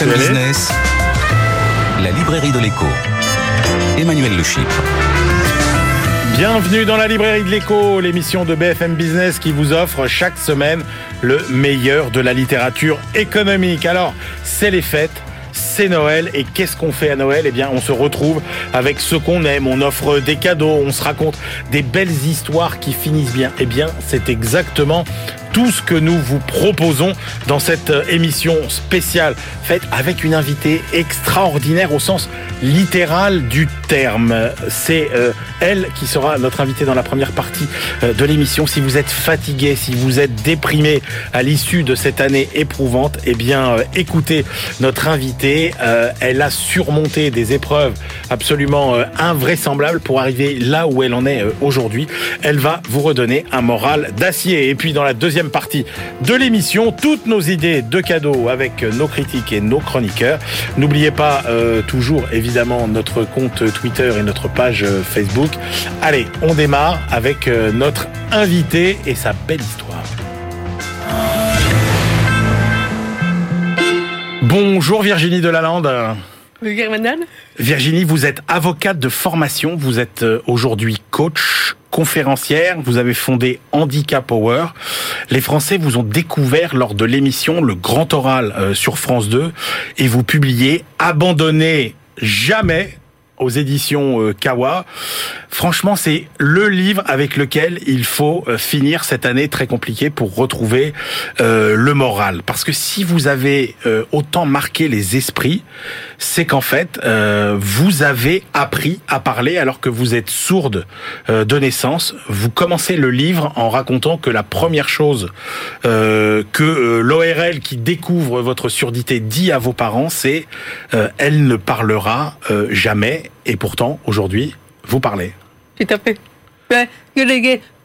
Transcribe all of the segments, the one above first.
BFM Business, la librairie de l'écho. Emmanuel Le Chypre. Bienvenue dans la librairie de l'écho, l'émission de BFM Business qui vous offre chaque semaine le meilleur de la littérature économique. Alors, c'est les fêtes Noël et qu'est-ce qu'on fait à Noël? Eh bien, on se retrouve avec ce qu'on aime, on offre des cadeaux, on se raconte des belles histoires qui finissent bien. Eh bien, c'est exactement tout ce que nous vous proposons dans cette euh, émission spéciale faite avec une invitée extraordinaire au sens littéral du terme. C'est euh, elle qui sera notre invitée dans la première partie euh, de l'émission. Si vous êtes fatigué, si vous êtes déprimé à l'issue de cette année éprouvante, eh bien écoutez notre invitée. Elle a surmonté des épreuves absolument invraisemblables pour arriver là où elle en est aujourd'hui. Elle va vous redonner un moral d'acier. Et puis dans la deuxième partie de l'émission. Toutes nos idées de cadeaux avec nos critiques et nos chroniqueurs. N'oubliez pas euh, toujours évidemment notre compte Twitter et notre page euh, Facebook. Allez, on démarre avec euh, notre invité et sa belle histoire. Bonjour Virginie Delalande. Virginie, vous êtes avocate de formation, vous êtes aujourd'hui coach, conférencière, vous avez fondé Handicap Power. Les Français vous ont découvert lors de l'émission Le Grand Oral euh, sur France 2 et vous publiez Abandonnez jamais aux éditions euh, Kawa. Franchement, c'est le livre avec lequel il faut euh, finir cette année très compliquée pour retrouver euh, le moral. Parce que si vous avez autant marqué les esprits, c'est qu'en fait, vous avez appris à parler alors que vous êtes sourde de naissance. Vous commencez le livre en racontant que la première chose que l'ORL qui découvre votre surdité dit à vos parents, c'est elle ne parlera jamais et pourtant, aujourd'hui, vous parlez. Tout à fait. Ben,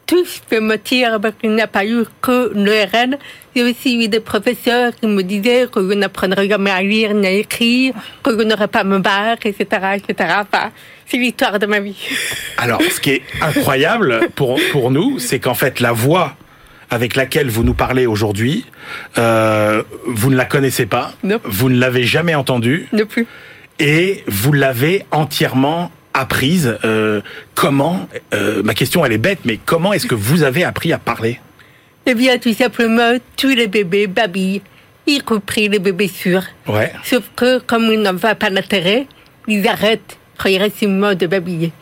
tout ce qui me tire parce qu'il n'y a pas eu que l'ERN. Il y a aussi eu des professeurs qui me disaient que je n'apprendrais jamais à lire ni à écrire, que je n'aurais pas me battre, etc., etc. Enfin, c'est l'histoire de ma vie. Alors, ce qui est incroyable pour, pour nous, c'est qu'en fait, la voix avec laquelle vous nous parlez aujourd'hui, euh, vous ne la connaissez pas, non. vous ne l'avez jamais entendue. Non plus et vous l'avez entièrement apprise. Euh, comment euh, Ma question, elle est bête, mais comment est-ce que vous avez appris à parler? Eh bien, tout simplement, tous les bébés babillent, y compris les bébés sûrs. Ouais. Sauf que, comme ils n'en voient pas l'intérêt, ils arrêtent progressivement de babiller.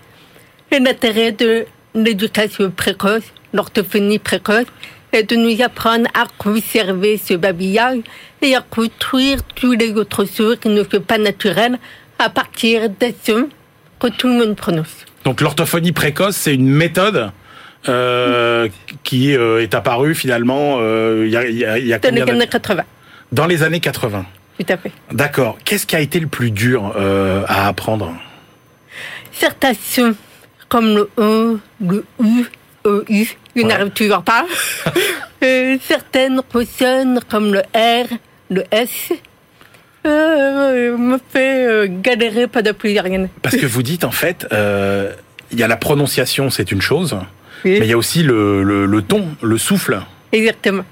L'intérêt de l'éducation précoce, l'orthophonie précoce, est de nous apprendre à conserver ce babillage et à construire tous les autres choses qui ne sont pas naturelles à partir des sons que tout le monde prononce. Donc l'orthophonie précoce, c'est une méthode euh, qui euh, est apparue finalement euh, il y a, y a, Dans les années 80. Dans les années 80. Tout à fait. D'accord. Qu'est-ce qui a été le plus dur à apprendre? Certains sons, comme le E, le U, E, U, il n'arrive toujours pas. certaines consonnes, comme le R, le S, euh, me fait euh, galérer pas de plusieurs années. Parce que vous dites, en fait, euh, il y a la prononciation, c'est une chose, mais il y a aussi le, le, ton, le souffle. Exactement.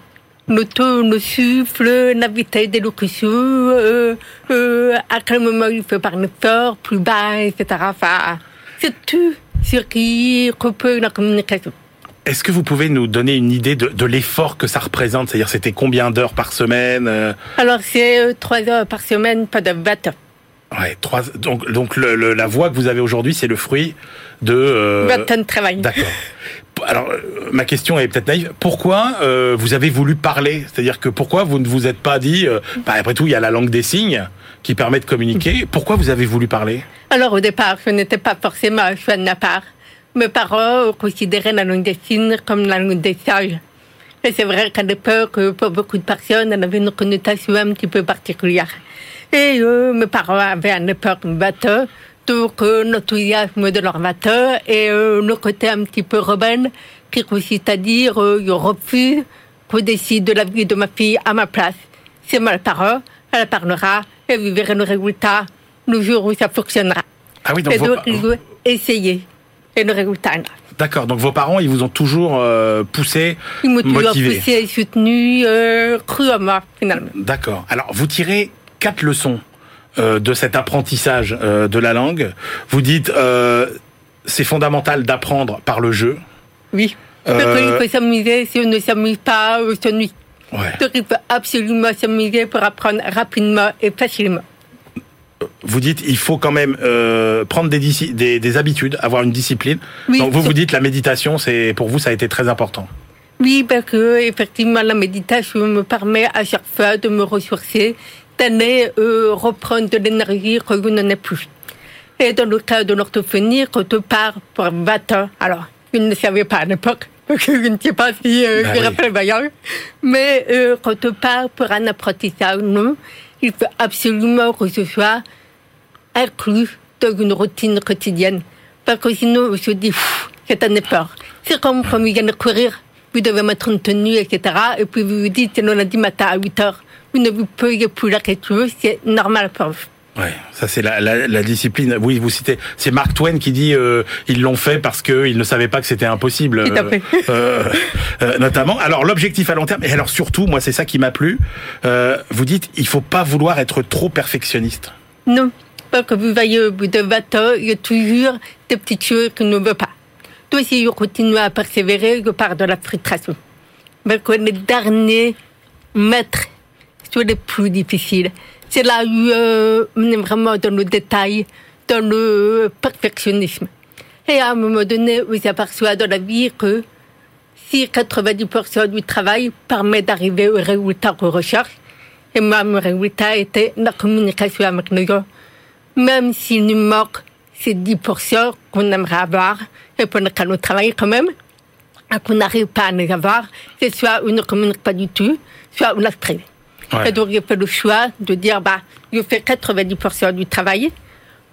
Le ton, le souffle, la vitesse d'élocution, euh, euh, à quel moment il faut parler fort, plus bas, etc. Enfin, c'est tout ce qui coupe la communication. Est-ce que vous pouvez nous donner une idée de, de l'effort que ça représente? C'est-à-dire, c'était combien d'heures par semaine euh? Alors, c'est euh, trois heures par semaine, pas de 20 heures. Ouais, trois, donc, donc le, le, la voix que vous avez aujourd'hui, c'est le fruit de... Euh... 20 ans de travail. D'accord. Alors, euh, ma question est peut-être naïve. Pourquoi euh, vous avez voulu parler? C'est-à-dire que pourquoi vous ne vous êtes pas dit... Euh, bah, après tout, il y a la langue des signes qui permet de communiquer. Pourquoi vous avez voulu parler? Alors, au départ, je n'étais pas forcément un fan à part. Mes parents considéraient la langue des signes comme la langue des sages. Et c'est vrai qu'à l'époque, pour beaucoup de personnes, elle avait une connotation un petit peu particulière. Et euh, mes parents avaient à l'époque un bateau, donc euh, l'enthousiasme de leur bateau et euh, le côté un petit peu rebelle qui consiste à dire euh, je refuse qu'on décide de la vie de ma fille à ma place. C'est ma parole, elle parlera et vous verrez le résultat le jour où ça fonctionnera. Ah oui, donc et donc, faut résultat. D'accord, donc vos parents, ils vous ont toujours euh, poussé, Ils m'ont toujours poussé et soutenu, euh, cru à moi, finalement. D'accord. Alors, vous tirez quatre leçons euh, de cet apprentissage euh, de la langue. Vous dites, euh, c'est fondamental d'apprendre par le jeu. Oui. Parce qu'il faut s'amuser. Si on ne s'amuse pas, on s'ennuie. Ouais. Donc il faut absolument s'amuser pour apprendre rapidement et facilement. Vous dites, il faut quand même euh, prendre des, disci- des, des habitudes, avoir une discipline. Oui. Donc vous vous dites, la méditation, c'est pour vous, ça a été très important. Oui, parce que effectivement, la méditation me permet à chaque fois de me ressourcer, d'aller euh, reprendre de l'énergie que je n'en ai plus. Et dans le cas de l'orthophonie, quand on part pour 20 ans, alors, je ne savais pas à l'époque, parce que je ne sais pas si euh, Bah je oui. rappelle mais euh, quand on part pour un apprentissage, non, il faut absolument que ce soit inclus dans une routine quotidienne. Parce que sinon, on se dit, c'est un effort. C'est comme quand vous venez de courir, vous devez mettre une tenue, etc. Et puis vous vous dites, c'est lundi matin à 8 heures, vous ne vous plus la question, c'est normal pour vous. Ouais, ça c'est la, la, la discipline. Oui, vous citez, c'est Mark Twain qui dit euh, ils l'ont fait parce qu'ils ne savaient pas que c'était impossible, fait. euh, euh, notamment. Alors l'objectif à long terme, et alors surtout, moi c'est ça qui m'a plu. Euh, vous dites, il faut pas vouloir être trop perfectionniste. Non, parce que vous voyez, au bout de 20 ans, il y a toujours des petites choses qu'on ne veut pas. Donc si je continue à persévérer, je pars de la frustration. Mais que les derniers mètres sont les plus difficiles. C'est là où euh, on est vraiment dans le détail, dans le perfectionnisme. Et à un moment donné, on s'aperçoit dans la vie que si 90% du travail permet d'arriver au résultat qu'on recherche, et moi, mon résultat était la communication avec les gens. Même s'il nous manque ces 10% qu'on aimerait avoir, et pour lesquels on travaille quand même, et qu'on n'arrive pas à les avoir, c'est soit on ne communique pas du tout, soit on laisse traîner. Ouais. Et donc, j'ai fait le choix de dire, bah, je fais 90% du travail,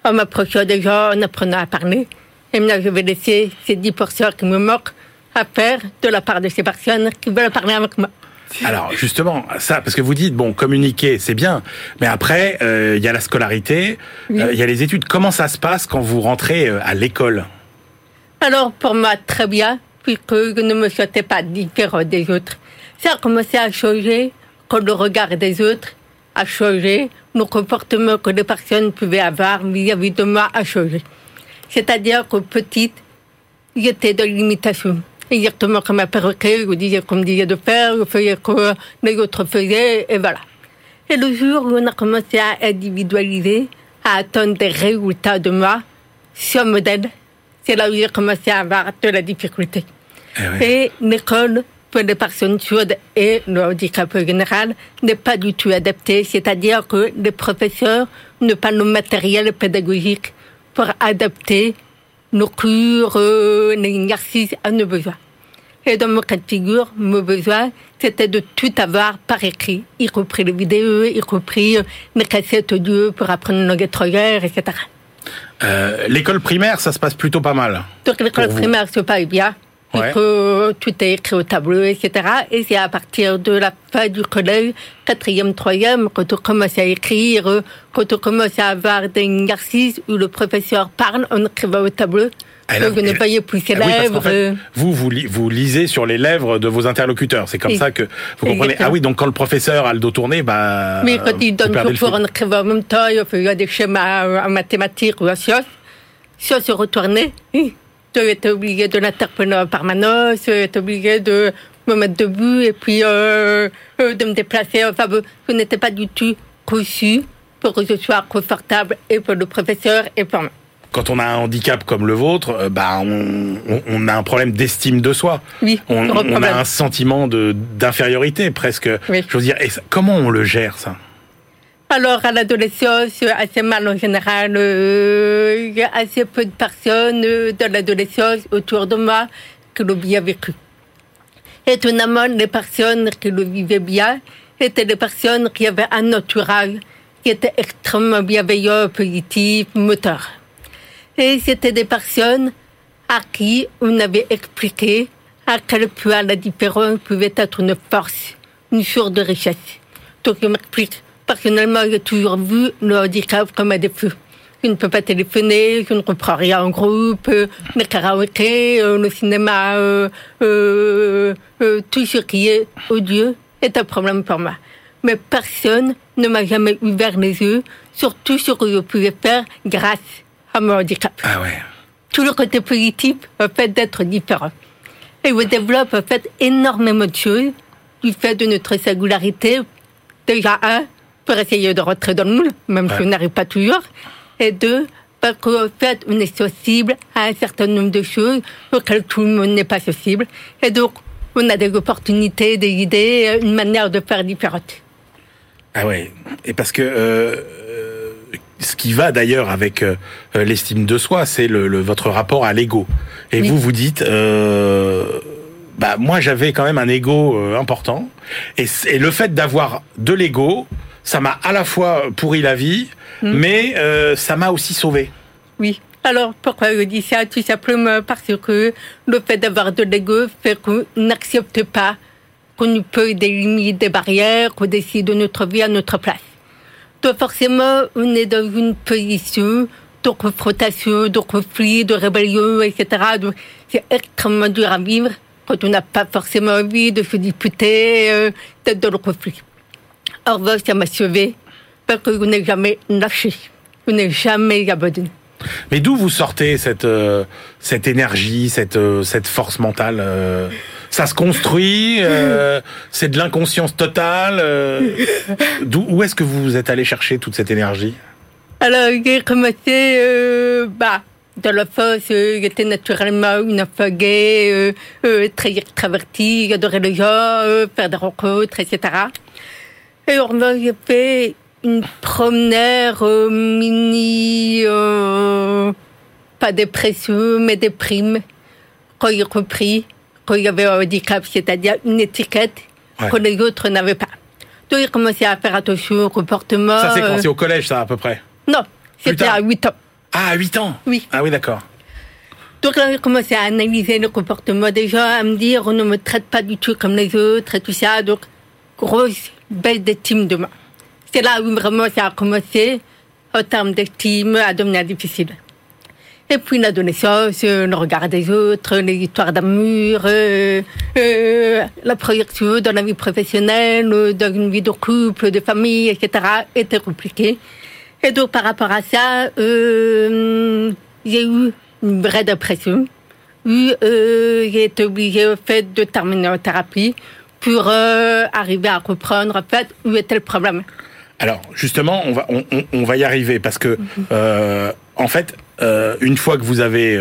en m'approchant des gens, en apprenant à parler. Et maintenant, je vais laisser ces 10% qui me manquent à faire de la part de ces personnes qui veulent parler avec moi. Alors justement, ça, parce que vous dites bon, communiquer, c'est bien, mais après euh, il y a la scolarité, Oui. euh, il y a les études. Comment ça se passe quand vous rentrez euh, à l'école? Alors, pour moi, très bien, puisque je ne me sentais pas différent des autres. Ça a commencé à changer quand le regard des autres a changé, le comportement que les personnes pouvaient avoir vis-à-vis de moi a changé. C'est-à-dire que petite, j'étais dans l'imitation. Exactement comme un perroquet, je disais qu'on me disait de faire, je faisais que les autres faisaient, et voilà. Et le jour où on a commencé à individualiser, à attendre des résultats de moi, sur modèle, c'est là où j'ai commencé à avoir de la difficulté. Eh ouais. Et l'école, pour les personnes sourdes et le handicap général, n'est pas du tout adaptée. C'est-à-dire que les professeurs n'ont pas le matériel pédagogique pour adapter nos cours, euh, les exercices à nos besoins. Et dans mon cas de figure, mon besoin, c'était de tout avoir par écrit, y compris les vidéos, y compris euh, les cassettes audio pour apprendre une langue étrangère, etc. Euh, L'école primaire, ça se passe plutôt pas mal. Donc l'école primaire se passe bien. Ouais. Et que tout est écrit au tableau, etc. Et c'est à partir de la fin du collège, quatrième, troisième, quand on commence à écrire, quand on commence à avoir des exercices où le professeur parle en écrivant au tableau. Ah, là, donc on ne voyait plus ses Ah oui, lèvres. fait, vous, vous, li- vous lisez sur les lèvres de vos interlocuteurs. C'est comme ça que vous comprenez. Ah oui, donc quand le professeur a le dos tourné, bah. Mais quand il vous donne le cours fil. en écrivant en même temps, il faisait des schémas euh, en mathématiques ou en sciences. Si on se retournait, oui, tu étais obligé de l'interpeller en permanence, tu étais obligé de me mettre debout et puis euh, euh, de me déplacer. Enfin, je n'étais pas du tout conçu pour que ce soit confortable et pour le professeur et pour moi. Quand on a un handicap comme le vôtre, euh, bah, on, on- on a un problème d'estime de soi. Oui, On, a un sentiment d'infériorité presque. Oui. Je veux dire, et ça- comment on le gère ça? Alors, à l'adolescence, assez mal en général. Il y a assez peu de personnes de l'adolescence autour de moi qui l'ont bien vécu. Étonnamment, les personnes qui le vivaient bien étaient des personnes qui avaient un entourage qui était extrêmement bienveillant, positif, moteur. Et c'était des personnes à qui on avait expliqué à quel point la différence pouvait être une force, une source de richesse. Donc, je m'explique. Personnellement, j'ai toujours vu le handicap comme un défaut. Je ne peux pas téléphoner, je ne comprends rien en groupe, euh, le karaoké, euh, le cinéma, euh, euh, euh, tout ce qui est odieux est un problème pour moi. mais personne ne m'a jamais ouvert les yeux sur tout ce que je pouvais faire grâce à mon handicap. Ah ouais. Tout le côté positif, le fait d'être différent. Et je développe en fait énormément de choses du fait de notre singularité. Déjà, un, pour essayer de rentrer dans le moule, même si on n'arrive pas toujours. Et deux, parce qu'en fait, on est sensible à un certain nombre de choses auxquelles tout le monde n'est pas sensible. Et donc, on a des opportunités, des idées, une manière de faire différente. Ah ouais. Et parce que euh, euh, ce qui va d'ailleurs avec euh, euh, l'estime de soi, c'est le, le- votre rapport à l'ego. Et Oui. vous vous dites, euh, bah moi j'avais quand même un ego important, et, et le fait d'avoir de l'ego, ça m'a à la fois pourri la vie, Hmm. mais euh, ça m'a aussi sauvé. Oui. Alors, pourquoi je dis ça? Tout simplement parce que le fait d'avoir de l'ego fait qu'on n'accepte pas qu'on peut des limites, des barrières, qu'on décide de notre vie à notre place. Donc forcément, on est dans une position de confrontation, de conflit, de rébellion, etc. Donc c'est extrêmement dur à vivre quand on n'a pas forcément envie de se disputer, euh, d'être dans le conflit. En revanche, ça m'a sauvé parce qu'on n'est jamais lâché, on n'est jamais abandonné. Mais d'où vous sortez cette euh, cette énergie, cette euh, cette force mentale euh, Ça se construit, c'est de l'inconscience totale. d'où où est-ce que vous êtes allé chercher toute cette énergie? Alors, j'ai commencé, bah, dans la euh, j'étais naturellement une enfant gay, très extravertie, j'adorais les gens, faire des rencontres, etc. Et on j'ai fait une promenade euh, mini, euh, pas dépression, mais déprime, quand j'ai compris qu'il y avait un handicap, c'est-à-dire une étiquette Ouais. que les autres n'avaient pas. Donc, j'ai commencé à faire attention au comportement. Ça c'est quand euh, c'est au collège, ça à peu près? non, c'était à 8 ans. Ah, à 8 ans? Oui. Ah oui, d'accord. Donc là, j'ai commencé à analyser le comportement des gens, à me dire, on ne me traite pas du tout comme les autres et tout ça. Donc, grosse baisse d'estime de moi. C'est là où vraiment ça a commencé, en termes d'estime, à devenir difficile. Et puis l'adolescence, le regard des autres, les histoires d'amour, euh, euh, la projection dans la vie professionnelle, dans une vie de couple, de famille, etc., était compliquée. Et donc par rapport à ça, euh, j'ai eu une vraie dépression. Où, euh, j'ai été obligée au fait de terminer en thérapie pour euh, arriver à comprendre en fait où était le problème. Alors justement, on va on, va y arriver parce que euh, en fait, euh, une fois que vous avez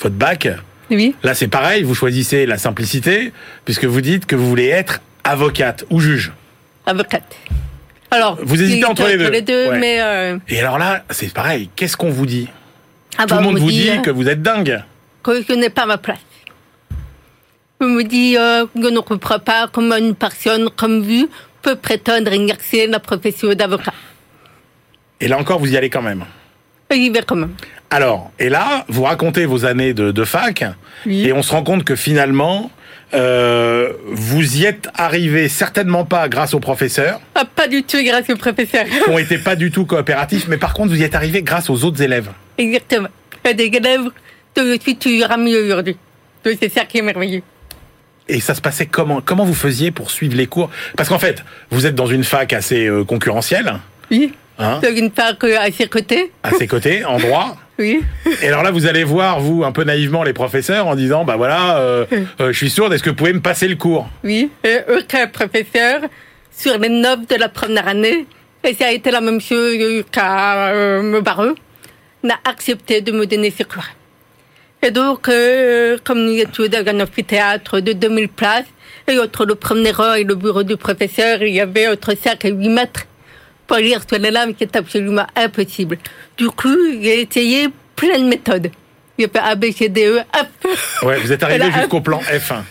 votre bac, Oui. là c'est pareil, vous choisissez la simplicité puisque vous dites que vous voulez être avocate ou juge. avocate. Alors, Vous hésitez entre les deux. Ouais. mais Et alors là, c'est pareil. Qu'est-ce qu'on vous dit? Ah Tout bah, le on monde vous dit euh, que vous êtes dingue. que je n'ai pas ma place. On me dit euh, je ne comprends pas comment une personne comme vous peut prétendre exercer la profession d'avocat. Et là encore, vous y allez quand même. J'y vais quand même. Alors, et là, vous racontez vos années de, de fac, Oui. et on se rend compte que finalement, euh, vous y êtes arrivé certainement pas grâce aux professeurs, Ah, pas du tout grâce au professeur. qui ont été pas du tout coopératifs, mais par contre, vous y êtes arrivé grâce aux autres élèves. Exactement. Des élèves dont je suis toujours amie aujourd'hui. Donc c'est ça qui est merveilleux. Et ça se passait comment Comment vous faisiez pour suivre les cours? Parce qu'en fait, vous êtes dans une fac assez euh, concurrentielle, Oui. hein, une euh, à ses côtés. à ses côtés, en droit. Oui. Et alors là, vous allez voir, vous, un peu naïvement, les professeurs, en disant, bah voilà, euh, euh, je suis sourde, est-ce que vous pouvez me passer le cours? Oui. Et aucun professeur sur les neuf de la première année, et ça a été la même chose qu'à euh, me barreau, n'a accepté de me donner ses cours. Et donc, euh, comme nous étions dans un amphithéâtre de 2000 places, et entre le premier rang et le bureau du professeur, il y avait entre 5 et 8 mètres pour lire sur les lames, qui est absolument impossible. Du coup, j'ai essayé plein de méthodes. J'ai fait A, B, C, D, E, F. Ouais, vous êtes arrivé jusqu'au plan F1.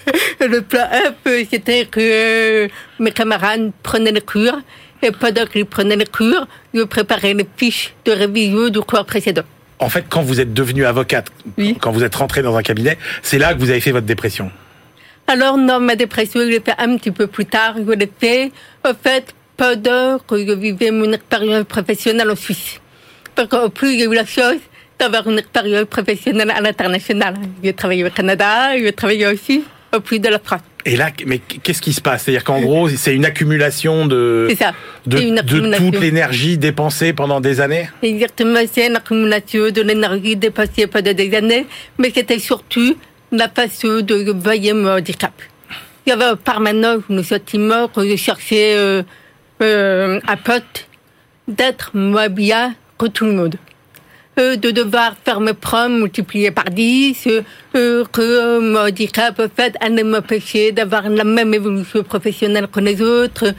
Le plan F, c'était que euh, mes camarades prenaient les cours, et pendant qu'ils prenaient les cours, je préparais les fiches de révision du cours précédent. En fait, quand vous êtes devenue avocate, Oui. quand vous êtes rentrée dans un cabinet, c'est là que vous avez fait votre dépression. Alors, non, ma dépression, je l'ai fait un petit peu plus tard. Je l'ai fait, en fait, pendant que je vivais mon expérience professionnelle en Suisse. Parce qu'en plus, j'ai eu la chance d'avoir une expérience professionnelle à l'international. J'ai travaillé au Canada, j'ai travaillé aussi au plus de la France. Et là, mais qu'est-ce qui se passe? C'est-à-dire qu'en gros, c'est une accumulation de, ça. toute l'énergie dépensée pendant des années? Exactement, c'est une accumulation de l'énergie dépassée pendant des années, mais c'était surtout la façon de voyer mon handicap. Il y avait un permanent le sentiment que je cherchais euh, euh, un pote d'être moins bien que tout le monde. De devoir faire mes preuves multipliées par 10, euh, que mon handicap fait, allait m'empêcher d'avoir la même évolution professionnelle que les autres,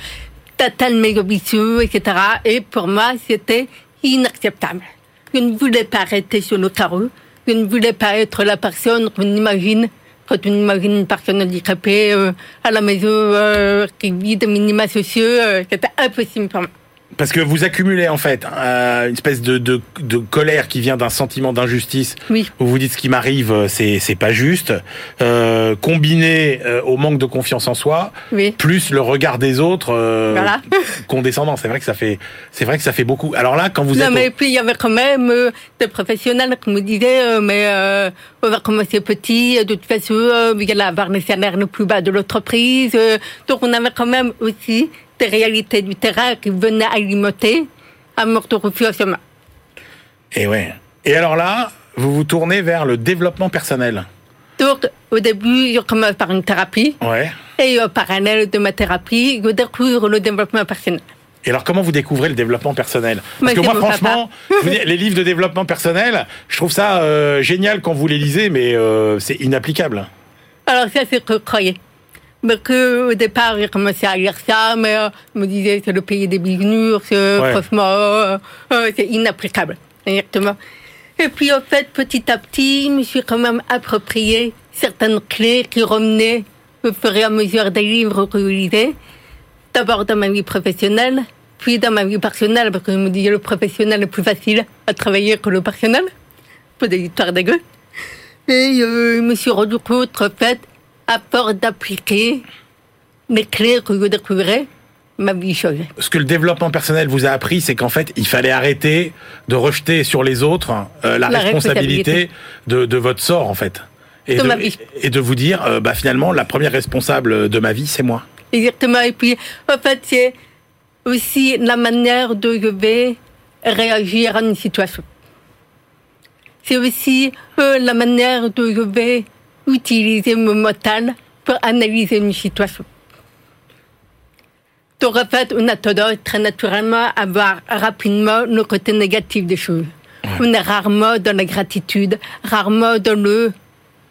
d'atteindre mes ambitions, etc. Et pour moi, c'était inacceptable. Je ne voulais pas rester sur le carreau. Je ne voulais pas être la personne qu'on imagine quand on imagine une personne handicapée euh, à la maison euh, qui vit des minima sociaux. c'était impossible pour moi. Parce que vous accumulez en fait euh, une espèce de, de, de colère qui vient d'un sentiment d'injustice. Oui. Vous vous dites ce qui m'arrive, euh, c'est c'est pas juste. Euh, combiné euh, au manque de confiance en soi, Oui. plus le regard des autres Voilà. condescendant. C'est vrai que ça fait c'est vrai que ça fait beaucoup. Alors là, quand vous non, êtes mais au- puis il y avait quand même des professionnels qui me disaient, mais on va commencer petit, de toute façon, euh, vous allez avoir les salaires les plus bas de l'entreprise. donc on avait quand même aussi des réalités du terrain qui venaient alimenter à mort de refus à ce et ouais. Et alors là, vous vous tournez vers le développement personnel. Donc au début, je commence par une thérapie. Ouais. Et en parallèle de ma thérapie, je découvre le développement personnel. Et alors, comment vous découvrez le développement personnel? Parce Mais que moi, franchement, les livres de développement personnel, je trouve ça euh, génial quand vous les lisez, mais euh, c'est inapplicable. Alors ça, c'est ce que je Mais que, au départ, j'ai commencé à lire ça, mais euh, je me disais, c'est le pays des bisounours, euh, Ouais. franchement, euh, euh, c'est inapplicable. Exactement. Et puis, en fait, petit à petit, je me suis quand même approprié certaines clés qui revenaient au fur et à mesure des livres que je lisais. D'abord dans ma vie professionnelle, puis dans ma vie personnelle, parce que je me disais, le professionnel est plus facile à travailler que le personnel. Pas des histoires dégueu. Et euh, je me suis rendu compte, en fait, à force d'appliquer les clés que je découvrais, ma vie changeait. Ce que le développement personnel vous a appris, c'est qu'en fait, il fallait arrêter de rejeter sur les autres euh, la, La responsabilité de, de votre sort, en fait. Et De de, ma vie. et de vous dire, euh, bah, finalement, la première responsable de ma vie, c'est moi. Exactement. Et puis, en fait, c'est aussi la manière dont je vais réagir à une situation. C'est aussi euh, la manière dont je vais utiliser mon mental pour analyser une situation. Donc, en fait, on a tendance très naturellement à voir rapidement le côté négatif des choses. On est rarement dans la gratitude, rarement dans le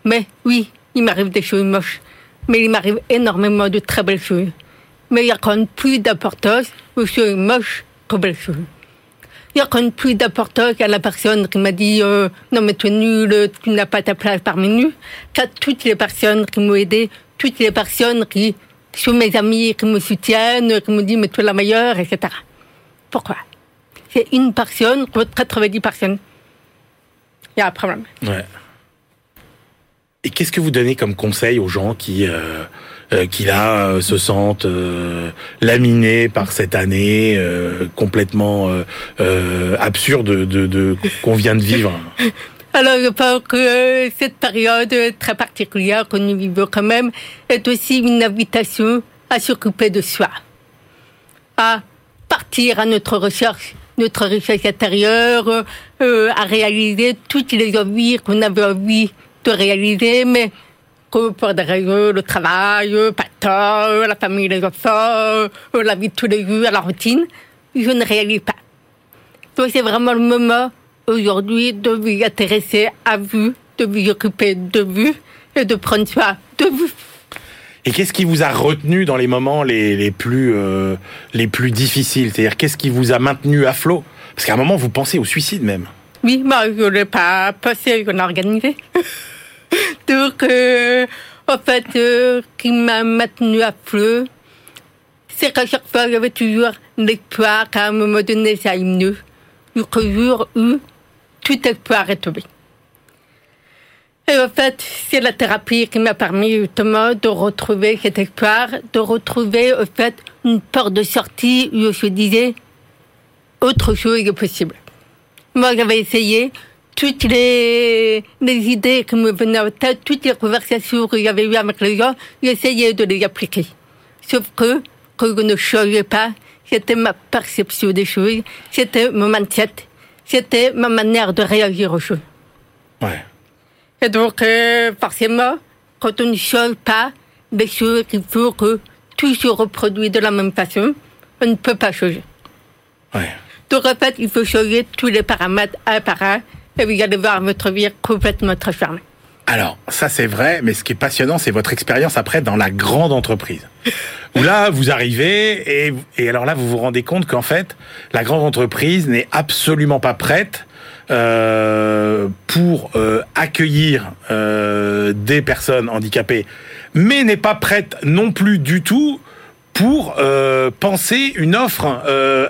mais oui, il m'arrive des choses moches. Mais il m'arrive énormément de très belles choses. Mais il y a quand même plus d'importance aux choses moches qu'aux belles choses. Il y a quand même plus d'importance à la personne qui m'a dit euh, non mais tu es nul, tu n'as pas ta place parmi nous, qu'à toutes les personnes qui m'ont aidé, toutes les personnes qui sont mes amis, qui me soutiennent, qui me disent mais tu es la meilleure, etc. Pourquoi? C'est une personne contre 90 personnes. Il y a un problème. Ouais. Et qu'est-ce que vous donnez comme conseil aux gens qui, euh, euh, qui là, euh, se sentent euh, laminés par cette année euh, complètement euh, absurde de, de, qu'on vient de vivre. Alors, je pense que cette période très particulière que nous vivons quand même est aussi une invitation à s'occuper de soi, à partir à notre recherche, notre recherche intérieure, euh, à réaliser toutes les envies qu'on avait envie de réaliser, mais que raisons, le travail, pas euh, la famille, les enfants, la vie de tous les jours, la routine, je ne réalise pas. Donc c'est vraiment le moment aujourd'hui de vous intéresser à vous, de vous occuper de vous et de prendre soin de vous. Et qu'est-ce qui vous a retenu dans les moments les, les plus euh, les plus difficiles? C'est-à-dire qu'est-ce qui vous a maintenu à flot? Parce qu'à un moment vous pensez au suicide même. Oui, moi je ne l'ai pas passé, je l'ai organisé. Donc, euh, en fait, euh, ce qui m'a maintenu à flot, c'est qu'à chaque fois, j'avais toujours l'espoir qu'à un moment donné, ça aille mieux. Jusqu'au jour où tout espoir est tombé. Et en fait, c'est la thérapie qui m'a permis justement de retrouver cet espoir, de retrouver en fait une porte de sortie où je disais autre chose est possible. Moi, j'avais essayé toutes les, les idées qui me venaient en tête, toutes les conversations que j'avais eues avec les gens, j'essayais de les appliquer. Sauf que, que je ne changeais pas, c'était ma perception des choses, c'était mon mindset, c'était ma manière de réagir aux choses. Ouais. Et donc, euh, forcément, quand on ne change pas des choses, il faut que tout se reproduit de la même façon, on ne peut pas changer. Ouais. Donc, en fait, il faut changer tous les paramètres un par un, et vous allez voir votre vie complètement transformée. Alors, ça c'est vrai, mais ce qui est passionnant, c'est votre expérience après dans la grande entreprise. Où là, vous arrivez et, et alors là, vous vous rendez compte qu'en fait, la grande entreprise n'est absolument pas prête euh, pour euh, accueillir euh, des personnes handicapées, mais n'est pas prête non plus du tout pour penser une offre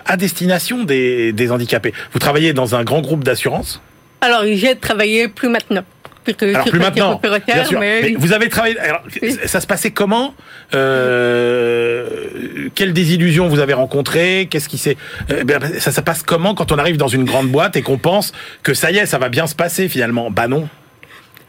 à destination des, des handicapés. Vous travaillez dans un grand groupe d'assurance Alors, j'ai travaillé plus maintenant. Alors plus maintenant, bien sûr. mais- Mais vous avez travaillé. Alors, Oui. ça se passait comment euh, Quelles désillusions vous avez rencontrées Qu'est-ce qui s'est euh, ben, Ça se passe comment quand on arrive dans une grande boîte et qu'on pense que ça y est, ça va bien se passer finalement? Bah non.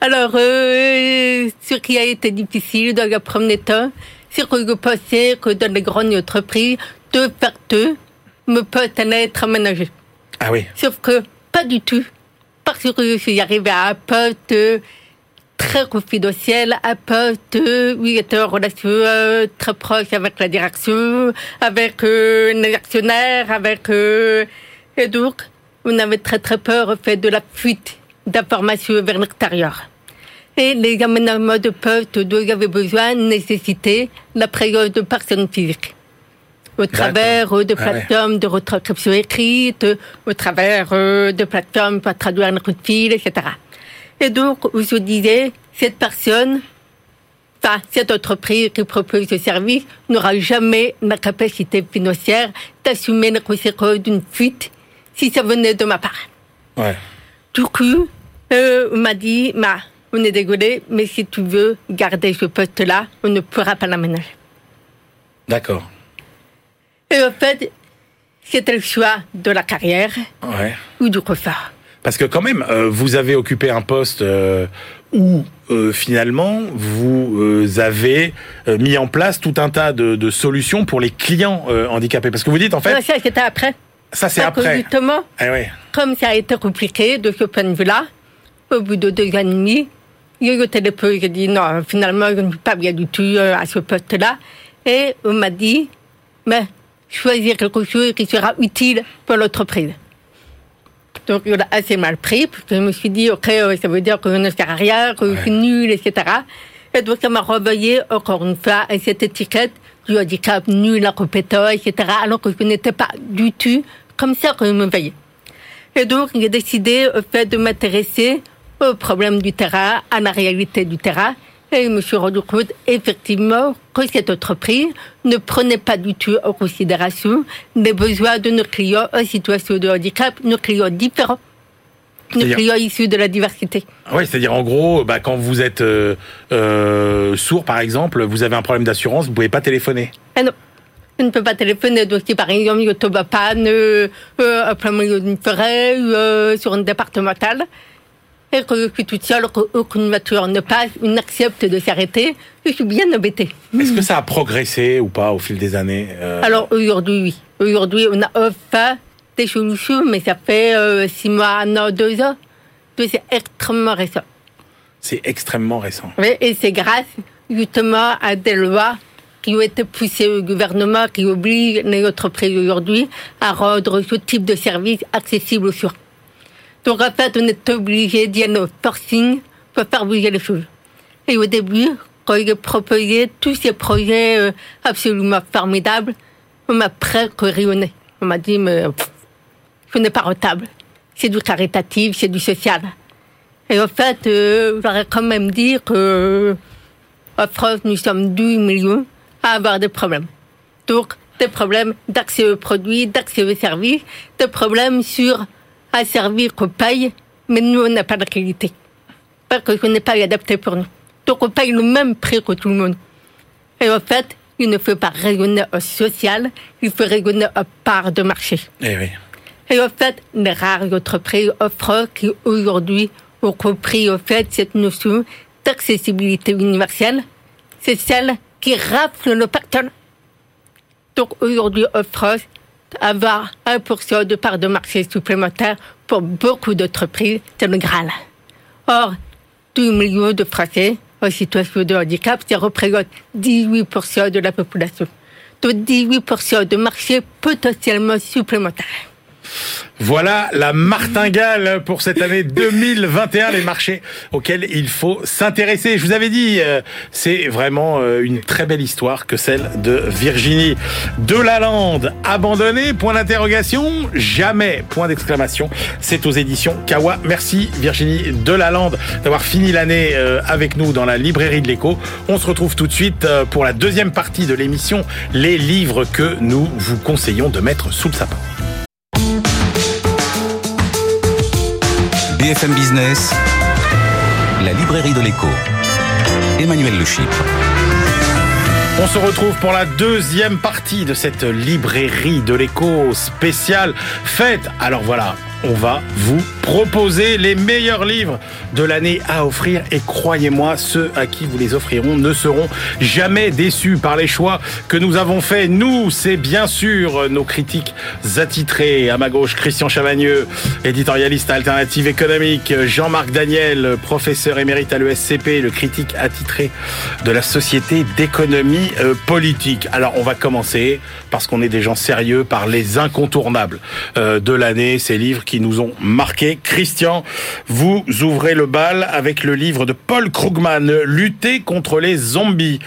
Alors, euh, ce qui a été difficile dans le premier temps, c'est que je pensais que dans les grandes entreprises, de faire tout, me peut être aménagé. Ah oui. Sauf que pas du tout. Je suis arrivée à un poste très confidentiel, un poste euh, où j'étais en relation euh, très proche avec la direction, avec euh, les actionnaires, avec... euh, et donc, on avait très très peur fait de la fuite d'informations vers l'extérieur. Et les aménagements de poste dont j'avais besoin nécessitaient la présence de personnes physiques au travers euh, de Ah ouais. plateformes de retranscription écrite, euh, au travers euh, de plateformes pour traduire un coup de fil, etc. Et donc, je disais, cette personne, enfin, cette entreprise qui propose ce service n'aura jamais la capacité financière d'assumer les conséquences d'une fuite si ça venait de ma part. Ouais. Du coup, euh, on m'a dit, bah, on est désolé, mais si tu veux garder ce poste-là, on ne pourra pas l'aménager. D'accord. Et en fait, c'était le choix de la carrière Ouais. ou du confort. Parce que quand même, euh, vous avez occupé un poste euh, où euh, finalement vous avez mis en place tout un tas de, de solutions pour les clients handicapés. Parce que vous dites en fait, ça, c'était après. ça c'est après. justement, Ah ouais. comme ça a été compliqué de ce point de vue-là, au bout de deux ans et demi, j'ai eu téléphone, j'ai dit non, finalement, je ne suis pas bien du tout à ce poste-là. Et on m'a dit, mais choisir quelque chose qui sera utile pour l'entreprise. Donc, il a assez mal pris, parce que je me suis dit, OK, euh, ça veut dire que je ne sers à rien, que je suis nul, etc. Et donc, ça m'a renvoyé encore une fois à cette étiquette du handicap nul, incompétent, etc. Alors que je n'étais pas du tout comme ça que je me voyais. Et donc, j'ai décidé au fait de m'intéresser aux problèmes du terrain, à la réalité du terrain. Et je me suis rendu compte, effectivement, que cette entreprise ne prenait pas du tout en considération les besoins de nos clients en situation de handicap, nos clients différents, nos clients issus de la diversité. Oui, c'est-à-dire en gros, bah, quand vous êtes euh, euh, sourd par exemple, vous avez un problème d'assurance, vous pouvez pas téléphoner. Ah non, je ne peux pas téléphoner. Donc, si par exemple, je tombe en panne euh, euh, plein milieu d'une forêt, sur une départementale, et que je suis toute seule, qu'aucune voiture ne passe, ou n'accepte de s'arrêter, je suis bien embêtée. Est-ce que ça a progressé ou pas au fil des années euh, Alors aujourd'hui, oui. Aujourd'hui, on a enfin des solutions, mais ça fait euh, six mois, un an, deux ans. C'est extrêmement récent. C'est extrêmement récent. Oui, et c'est grâce justement à des lois qui ont été poussées au gouvernement, qui obligent les entreprises aujourd'hui à rendre ce type de service accessible sourds. Donc en fait, on est obligé d'y aller au forcing pour faire bouger les choses. Et au début, quand j'ai proposé tous ces projets euh, absolument formidables, on m'a presque rayonné. On m'a dit, mais pff, ce n'est pas rentable. C'est du caritatif, c'est du social. Et en fait, euh, j'aurais quand même dit que en France, nous sommes 12 millions à avoir des problèmes. Donc, des problèmes d'accès aux produits, d'accès aux services, des problèmes sur un service qu'on paye, mais nous, on n'a pas de qualité. Parce que ce n'est pas adapté pour nous. Donc, on paye le même prix que tout le monde. Et en fait, il ne faut pas raisonner au social, il faut raisonner à part de marché. Eh oui. Et en fait, les rares entreprises offrent qui aujourd'hui ont compris en fait cette notion d'accessibilité universelle, c'est celle qui rafle nos personnes. Donc aujourd'hui, offre avoir 1% de part de marché supplémentaire pour beaucoup d'entreprises, c'est le Graal. Or, 2 millions de Français en situation de handicap, ça représente 18% de la population. Donc 18% de marché potentiellement supplémentaire. Voilà la martingale pour cette année 2021, les marchés auxquels il faut s'intéresser. Je vous avais dit, euh, c'est vraiment euh, une très belle histoire que celle de Virginie de Lalande. Abandonnée, point d'interrogation, jamais, point d'exclamation. C'est aux éditions Kawa. Merci Virginie de Lalande d'avoir fini l'année euh, avec nous dans la librairie de l'écho. On se retrouve tout de suite pour la deuxième partie de l'émission, les livres que nous vous conseillons de mettre sous le sapin. BFM Business, la librairie de l'écho. Emmanuel Le On se retrouve pour la deuxième partie de cette librairie de l'écho spéciale fête. Alors voilà, on va vous proposer les meilleurs livres de l'année à offrir et croyez-moi, ceux à qui vous les offrirons ne seront jamais déçus par les choix que nous avons faits. Nous, c'est bien sûr nos critiques attitrés. À ma gauche, Christian Chavagneux, éditorialiste alternative économique, Jean-Marc Daniel, professeur émérite à l'ESCP, le critique attitré de la Société d'économie euh, politique. Alors, on va commencer parce qu'on est des gens sérieux par les incontournables euh, de l'année, ces livres nous ont marqué. Christian, vous ouvrez le bal avec le livre de Paul Krugman, Lutter contre les zombies.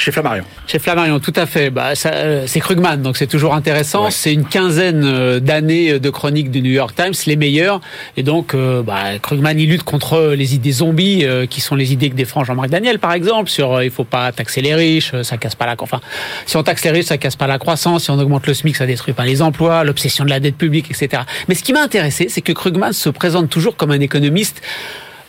Chez Flammarion. Chez Flammarion, tout à fait. Bah, euh, c'est Krugman, donc c'est toujours intéressant. C'est une quinzaine euh, d'années de chroniques du New York Times, les meilleures. Et donc, euh, bah, Krugman, il lutte contre les idées zombies, qui sont les idées que défend Jean-Marc Daniel, par exemple, sur il faut pas taxer les riches, ça casse pas la... Enfin, si on taxe les riches, ça casse pas la croissance. Si on augmente le SMIC, ça détruit pas les emplois, l'obsession de la dette publique, etc. Mais ce qui m'a intéressé, c'est que Krugman se présente toujours comme un économiste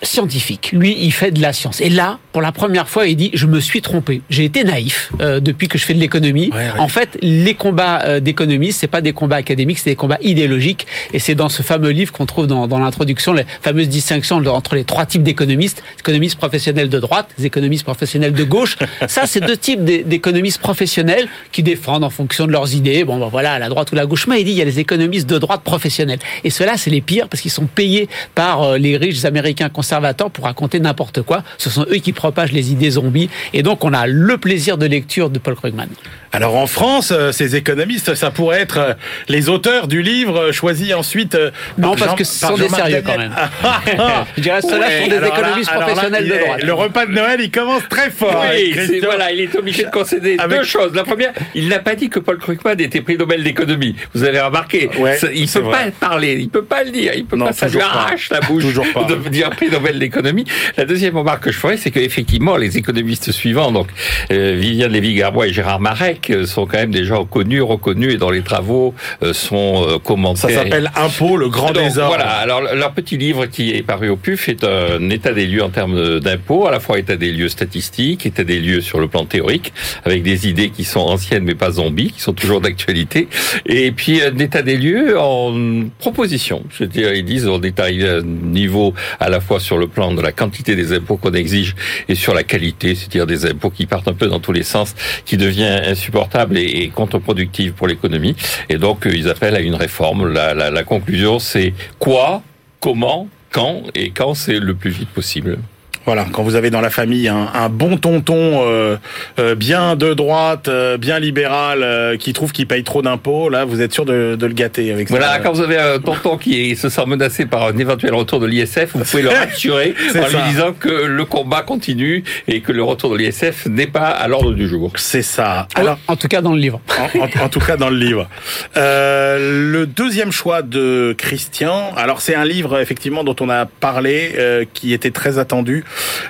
scientifique. Lui, il fait de la science. Et là, pour la première fois, il dit je me suis trompé. J'ai été naïf euh, depuis que je fais de l'économie. En fait, les combats euh, d'économie, c'est pas des combats académiques, c'est des combats idéologiques. Et c'est dans ce fameux livre qu'on trouve dans, dans l'introduction les fameuses distinctions entre les trois types d'économistes économistes professionnels de droite, les économistes professionnels de gauche. Ça, c'est deux types d'économistes professionnels qui défendent en fonction de leurs idées. Bon, ben voilà, la droite ou la gauche. Mais il dit il y a les économistes de droite professionnels. Et ceux-là, c'est les pires parce qu'ils sont payés par euh, les riches américains conservateurs pour raconter n'importe quoi. Ce sont eux qui propagent les idées zombies. Et donc, on a le plaisir de lecture de Paul Krugman. Alors en France, euh, ces économistes, ça pourrait être euh, les auteurs du livre euh, choisi ensuite. Non, parce que ce sont des sérieux quand même. Je dirais ceux-là sont des économistes professionnels de droite. Le repas de Noël, il commence très fort. Oui, voilà, il est obligé de concéder deux choses. La première, il n'a pas dit que Paul Krugman était prix Nobel d'économie. Vous avez remarqué, il peut pas parler, il peut pas le dire, il peut pas, ça lui arrache la bouche de dire prix Nobel d'économie. La deuxième remarque que je ferais, c'est qu'effectivement, les économistes suivants, donc Viviane Lévy-Garbois et Gérard Marek, sont quand même des gens connus, reconnus et dont les travaux euh, sont euh, commentés. Ça s'appelle Impôt, le grand désordre. Voilà. Alors leur petit livre qui est paru au PUF est un état des lieux en termes d'impôts, à la fois état des lieux statistiques, état des lieux sur le plan théorique, avec des idées qui sont anciennes mais pas zombies, qui sont toujours d'actualité, et puis un état des lieux en proposition. Je veux dire, ils disent on est arrivé à un niveau à la fois sur le plan de la quantité des impôts qu'on exige et sur la qualité, c'est-à-dire des impôts qui partent un peu dans tous les sens, qui devient insupportable insupportable et, contre-productive pour l'économie. Et donc, euh, ils appellent à une réforme. La conclusion, c'est quoi, comment, quand, et quand c'est le plus vite possible. Voilà, quand vous avez dans la famille un, un bon tonton euh, euh, bien de droite, euh, bien libéral, euh, qui trouve qu'il paye trop d'impôts, là, vous êtes sûr de, de le gâter avec ça. Voilà, quand vous avez un tonton qui se sent menacé par un éventuel retour de l'ISF, vous pouvez le rassurer en lui disant que le combat continue et que le retour de l'ISF n'est pas à l'ordre du jour. C'est ça. Alors, en tout cas dans le livre. En, en, en tout cas dans le livre. le deuxième choix de Christian, alors c'est un livre effectivement dont on a parlé, qui était très attendu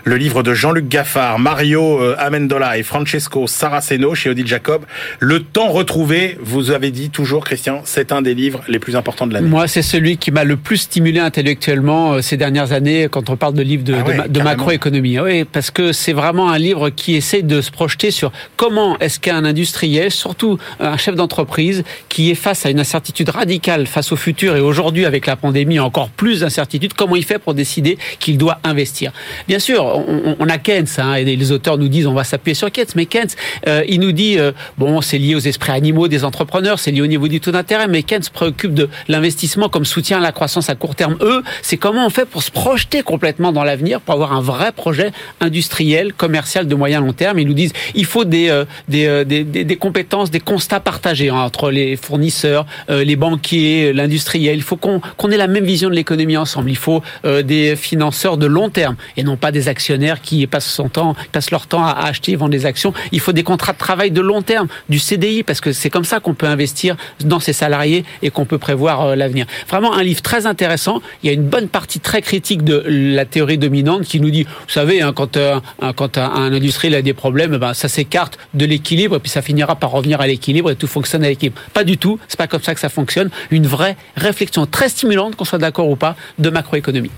le livre de Jean-Luc Gaffard, Mario euh, Amendola et Francesco Saraceno chez Odile Jacob. Le temps retrouvé, vous avez dit toujours, Christian, c'est un des livres les plus importants de l'année. Moi, c'est celui qui m'a le plus stimulé intellectuellement euh, ces dernières années quand on parle de livres de, Ah ouais, de ma- de carrément. macroéconomie. Ah Oui, parce que c'est vraiment un livre qui essaie de se projeter sur comment est-ce qu'un industriel, surtout un chef d'entreprise, qui est face à une incertitude radicale face au futur et aujourd'hui avec la pandémie encore plus d'incertitude, comment il fait pour décider qu'il doit investir. Bien sûr, on, a Keynes, hein, et les auteurs nous disent on va s'appuyer sur Keynes, mais Keynes, euh, il nous dit euh, bon, c'est lié aux esprits animaux des entrepreneurs, c'est lié au niveau du taux d'intérêt, mais Keynes préoccupe de l'investissement comme soutien à la croissance à court terme. Eux, c'est comment on fait pour se projeter complètement dans l'avenir, pour avoir un vrai projet industriel, commercial de moyen long terme. Ils nous disent il faut des euh, des, compétences, des constats partagés hein, entre les fournisseurs, les banquiers, l'industriel. Il faut qu'on ait la même vision de l'économie ensemble. Il faut des financeurs de long terme et non pas des actionnaires qui passent son temps, passent leur temps à acheter et vendre des actions. Il faut des contrats de travail de long terme, du CDI, parce que c'est comme ça qu'on peut investir dans ses salariés et qu'on peut prévoir euh, l'avenir. Vraiment un livre très intéressant. Il y a une bonne partie très critique de la théorie dominante qui nous dit, vous savez, hein, quand, euh, quand un, un industriel a des problèmes, ben, ça s'écarte de l'équilibre et puis ça finira par revenir à l'équilibre et tout fonctionne à l'équilibre. Pas du tout. C'est pas comme ça que ça fonctionne. Une vraie réflexion très stimulante, qu'on soit d'accord ou pas, de macroéconomie.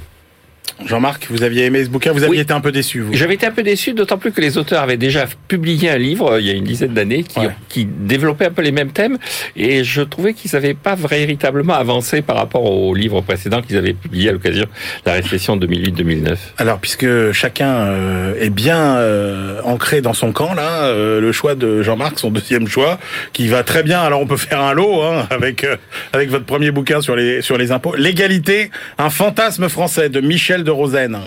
Jean-Marc, vous aviez aimé ce bouquin, vous aviez Oui. été un peu déçu, vous. J'avais été un peu déçu, d'autant plus que les auteurs avaient déjà publié un livre euh, il y a une dizaine d'années qui, Ouais. qui développait un peu les mêmes thèmes et je trouvais qu'ils n'avaient pas véritablement avancé par rapport au livre précédent qu'ils avaient publié à l'occasion de la récession 2008-2009. Alors, puisque chacun euh, est bien euh, ancré dans son camp, là, le choix de Jean-Marc, son deuxième choix, qui va très bien. Alors, on peut faire un lot hein, avec avec votre premier bouquin sur les sur les impôts. L'égalité, un fantasme français de Michel de Rosen.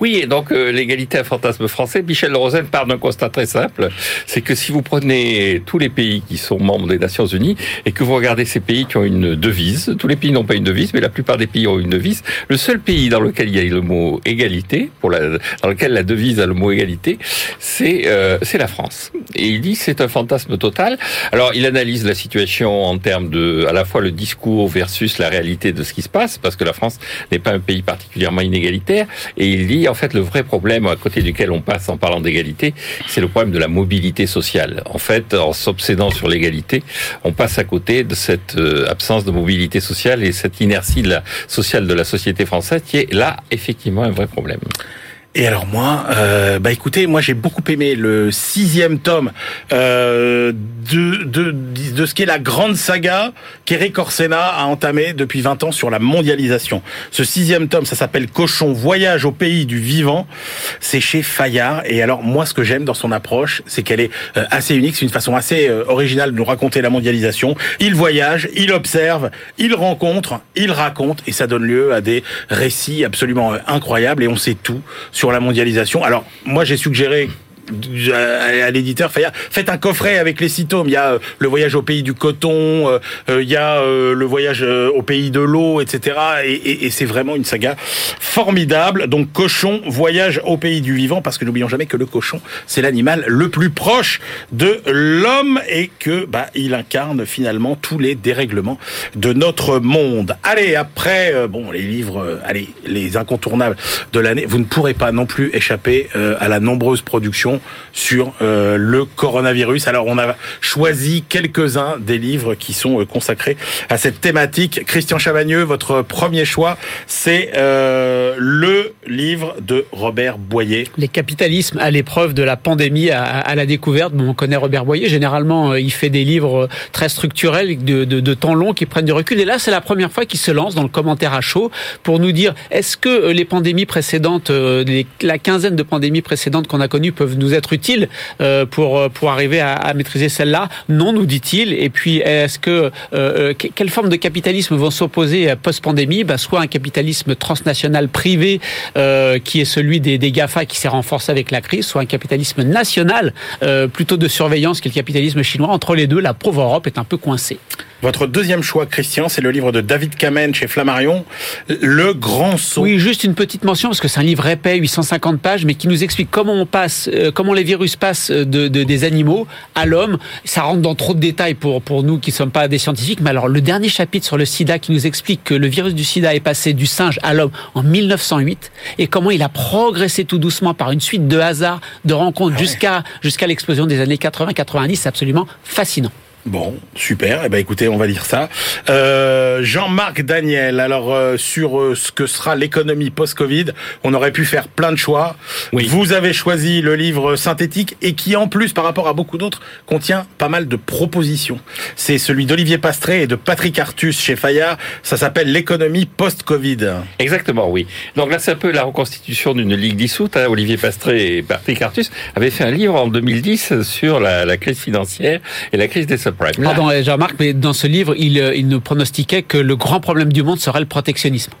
Oui, et donc euh, l'égalité un fantasme français. Michel de Rosen part d'un constat très simple, c'est que si vous prenez tous les pays qui sont membres des Nations Unies et que vous regardez ces pays qui ont une devise, tous les pays n'ont pas une devise, mais la plupart des pays ont une devise. Le seul pays dans lequel il y a le mot égalité, pour dans lequel la devise a le mot égalité, c'est euh, la France. Et il dit c'est un fantasme total. Alors il analyse la situation en termes de à la fois le discours versus la réalité de ce qui se passe, parce que la France n'est pas un pays particulièrement inégalitaire. Et il dit, en fait, le vrai problème à côté duquel on passe en parlant d'égalité, c'est le problème de la mobilité sociale. En fait, en s'obsédant sur l'égalité, on passe à côté de cette euh, absence de mobilité sociale et cette inertie sociale de la société française qui est là, effectivement, un vrai problème. Et alors moi, euh, bah écoutez, moi j'ai beaucoup aimé le sixième tome euh, de, de de ce qui est la grande saga qu'Eric Orsena a entamé depuis 20 ans sur la mondialisation. Ce sixième tome, ça s'appelle Cochon Voyage au pays du vivant. C'est chez Fayard. Et alors moi, ce que j'aime dans son approche, c'est qu'elle est euh, assez unique. C'est une façon assez euh, originale de nous raconter la mondialisation. Il voyage, il observe, il rencontre, il raconte, et ça donne lieu à des récits absolument euh, incroyables. Et on sait tout la mondialisation. Alors, moi, j'ai suggéré à à l'éditeur faites un coffret avec les six tomes. Il y a euh, le voyage au pays du coton, euh, euh, il y a euh, le voyage euh, au pays de l'eau, etc. Et, et- et c'est vraiment une saga formidable. Donc cochon, voyage au pays du vivant, parce que n'oublions jamais que le cochon, c'est l'animal le plus proche de l'homme et que bah, il incarne finalement tous les dérèglements de notre monde. Allez, après, euh, bon, les livres, euh, allez, les incontournables de l'année, vous ne pourrez pas non plus échapper euh, à la nombreuse production sur euh, le coronavirus. Alors, on a choisi quelques-uns des livres qui sont euh, consacrés à cette thématique. Christian Chavagneux, votre premier choix, c'est euh, le livre de Robert Boyer. Les capitalismes à l'épreuve de la pandémie, à, à la découverte. Bon, on connaît Robert Boyer. Généralement, euh, il fait des livres très structurels, de, de, de temps long, qui prennent du recul. Et là, c'est la première fois qu'il se lance dans le commentaire à chaud pour nous dire est-ce que euh, les pandémies précédentes, euh, les- la quinzaine de pandémies précédentes qu'on a connues peuvent nous être utiles euh, pour euh, pour arriver à, à maîtriser celle-là Non, nous dit-il. Et puis, est-ce que euh, euh, que- quelle forme de capitalisme vont s'opposer post-pandémie? Bah, Soit un capitalisme transnational privé euh, qui est celui des, des GAFA qui s'est renforcé avec la crise, soit un capitalisme national euh, plutôt de surveillance qui est le capitalisme chinois. Entre les deux, la pauvre Europe est un peu coincée. Votre deuxième choix, Christian, c'est le livre de David Kamen chez Flammarion, Le Grand Saut. Oui, juste une petite mention parce que c'est un livre épais, 850 pages, mais qui nous explique comment on passe, euh, euh, comment les virus passent de, de- des animaux à l'homme. Ça rentre dans trop de détails pour, pour nous qui ne sommes pas des scientifiques. Mais alors, le dernier chapitre sur le sida qui nous explique que le virus du sida est passé du singe à l'homme en 1908 et comment il a progressé tout doucement par une suite de hasards, de rencontres jusqu'à jusqu'à l'explosion des années 80-90, c'est absolument fascinant. Bon, super. Eh ben, écoutez, on va lire ça. Euh, Jean-Marc Daniel. Alors, euh, sur euh, ce que sera l'économie post-Covid, on aurait pu faire plein de choix. Oui. Vous avez choisi le livre synthétique et qui, en plus, par rapport à beaucoup d'autres, contient pas mal de propositions. C'est celui d'Olivier Pastré et de Patrick Artus chez Fayard. Ça s'appelle l'économie post-Covid. Exactement, oui. Donc là, c'est un peu la reconstitution d'une ligue dissoute. hein. Olivier Pastré et Patrick Artus avaient fait un livre en 2010 sur la, la crise financière et la crise des Pardon, euh, Jean-Marc, mais dans ce livre, il, euh, il nous pronostiquait que le grand problème du monde serait le protectionnisme.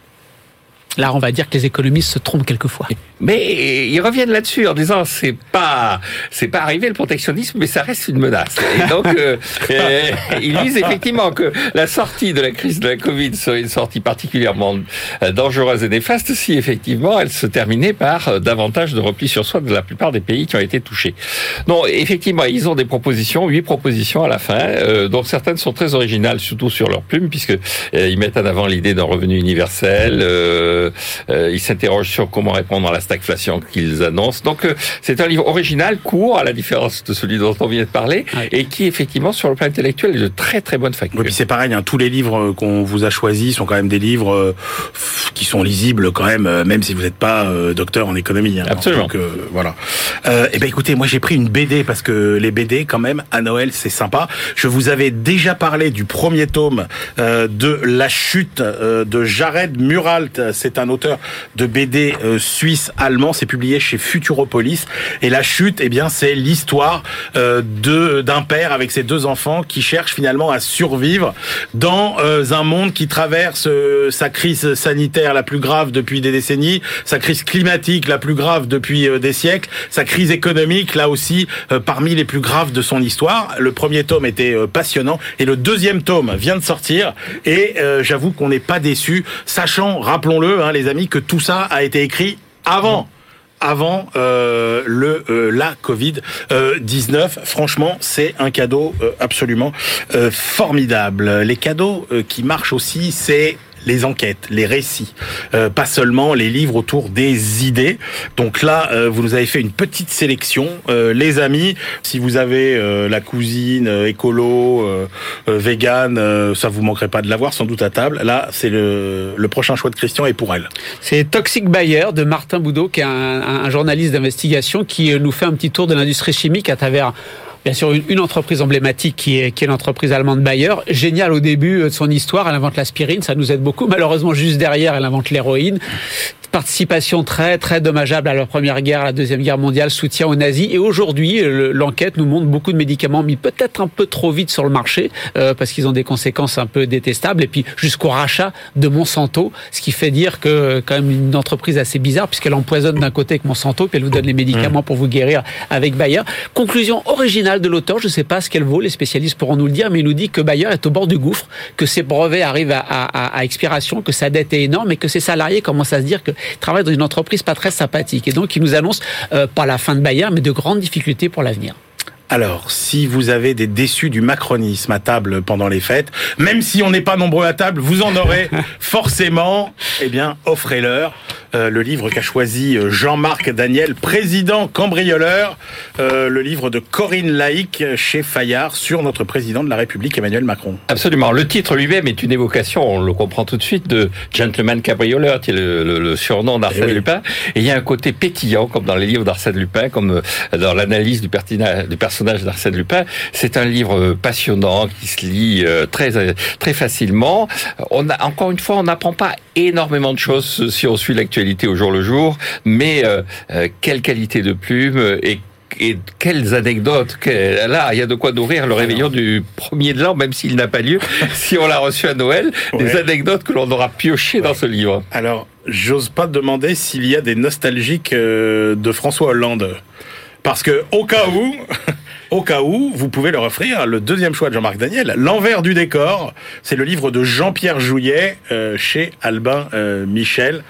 Là, on va dire que les économistes se trompent quelquefois. Mais ils reviennent là-dessus en disant c'est pas c'est pas arrivé le protectionnisme, mais ça reste une menace. Et donc euh, euh, ils disent effectivement que la sortie de la crise de la Covid serait une sortie particulièrement euh, dangereuse et néfaste si effectivement elle se terminait par euh, davantage de repli sur soi de la plupart des pays qui ont été touchés. Non, effectivement, ils ont des propositions, huit propositions à la fin, euh, dont certaines sont très originales, surtout sur leur plume, puisque euh, ils mettent en avant l'idée d'un revenu universel. euh, ils s'interrogent sur comment répondre à la stagflation qu'ils annoncent. Donc, euh, c'est un livre original, court, à la différence de celui dont on vient de parler, et qui, effectivement, sur le plan intellectuel, est de très très bonne facture. Et puis c'est pareil, hein, tous les livres euh, qu'on vous a choisis sont quand même des livres euh, qui sont lisibles quand même, euh, même si vous n'êtes pas euh, docteur en économie. hein. Absolument. Donc euh, voilà. Euh, et ben écoutez, moi j'ai pris une BD parce que les BD quand même à Noël c'est sympa. Je vous avais déjà parlé du premier tome euh, de La Chute euh, de Jared Muralt. C'est un auteur de BD euh, suisse allemand. C'est publié chez Futuropolis. Et La Chute, eh bien c'est l'histoire euh, d'un père avec ses deux enfants qui cherchent finalement à survivre dans euh, un monde qui traverse sa crise sanitaire la plus grave depuis des décennies, sa crise climatique la plus grave depuis des siècles, sa crise économique là aussi parmi les plus graves de son histoire. Le premier tome était passionnant et le deuxième tome vient de sortir et j'avoue qu'on n'est pas déçu, sachant, rappelons-le, hein, les amis, que tout ça a été écrit avant avant euh, le euh, la Covid 19. Franchement, c'est un cadeau euh, absolument euh, formidable. Les cadeaux euh, qui marchent aussi, c'est les enquêtes, les récits, euh, pas seulement les livres autour des idées. Donc là, euh, vous nous avez fait une petite sélection, Euh, les amis. Si vous avez euh, la cousine euh, écolo, euh, vegan, ça vous manquerait pas de l'avoir sans doute à table. Là, c'est le, le prochain choix de Christian et pour elle. C'est Toxic Buyer de Martin Boudot, qui est un, un- journaliste d'investigation qui nous fait un petit tour de l'industrie chimique à travers Bien sûr, une, entreprise emblématique qui est, l'entreprise allemande Bayer. Génial au début de son histoire. Elle invente l'aspirine, ça nous aide beaucoup. Malheureusement, juste derrière, elle invente l'héroïne. Participation très, très dommageable à la Première Guerre, à la Deuxième Guerre mondiale, soutien aux nazis. Et aujourd'hui, le- l'enquête nous montre beaucoup de médicaments mis peut-être un peu trop vite sur le marché, euh, parce qu'ils ont des conséquences un peu détestables. Et puis, jusqu'au rachat de Monsanto, ce qui fait dire que, quand même, une entreprise assez bizarre, puisqu'elle empoisonne d'un côté avec Monsanto, puis elle vous donne les médicaments pour vous guérir avec Bayer. Conclusion originale de l'auteur, je ne sais pas ce qu'elle vaut, les spécialistes pourront nous le dire, mais il nous dit que Bayer est au bord du gouffre, que ses brevets arrivent à, à- à- à expiration, que sa dette est énorme et que ses salariés commencent à se dire qu'ils travaillent dans une entreprise pas très sympathique. Et donc, il nous annonce euh, pas la fin de Bayer, mais de grandes difficultés pour l'avenir. Alors, si vous avez des déçus du macronisme à table pendant les fêtes, même si on n'est pas nombreux à table, vous en aurez forcément, eh bien, offrez-leur euh, le livre qu'a choisi euh, Jean-Marc Daniel, président cambrioleur, euh, le livre de Corinne Laïc chez Fayard sur notre président de la République, Emmanuel Macron. Absolument. Le titre lui-même est une évocation, on le comprend tout de suite, de Gentleman Cabrioleur, qui est le, le- le surnom d'Arsène Eh oui. Lupin. Et il y a un côté pétillant, comme dans les livres d'Arsène Lupin, comme dans l'analyse du, pertina- du personnage d'Arsène Lupin. C'est un livre euh, passionnant qui se lit euh, très euh, très facilement. On a encore une fois, on n'apprend pas énormément de choses si on suit l'actualité au jour le jour, mais euh, quelle qualité de plume et et quelles anecdotes Là, il y a de quoi nourrir le réveillon du premier de l'an, même s'il n'a pas lieu, si on l'a reçu à Noël. Des Ouais. anecdotes que l'on aura piochées dans ce livre. Alors, j'ose pas demander s'il y a des nostalgiques euh, de François Hollande. Parce que, au cas où, au cas où, vous pouvez leur offrir le deuxième choix de Jean-Marc Daniel, L'envers du décor. C'est le livre de Jean-Pierre Jouyet euh, chez Albin euh, Michel.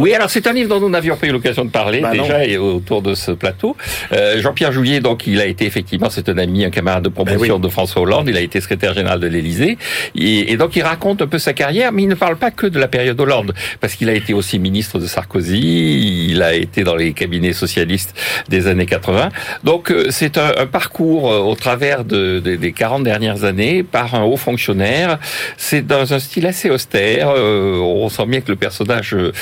Oui, alors c'est un livre dont nous n'avions pas eu l'occasion de parler Bah déjà et autour de ce plateau. Euh, Jean-Pierre Joulier, donc, il a été effectivement, c'est un ami, un camarade de promotion Ben de François Hollande. Il a été secrétaire général de l'Élysée. Et, et donc, il raconte un peu sa carrière, mais il ne parle pas que de la période Hollande, parce qu'il a été aussi ministre de Sarkozy. Il a été dans les cabinets socialistes des années 80. Donc, euh, c'est un, un parcours euh, au travers de, de- des 40 dernières années par un haut fonctionnaire. C'est dans un style assez austère. Euh, on sent bien que le personnage euh,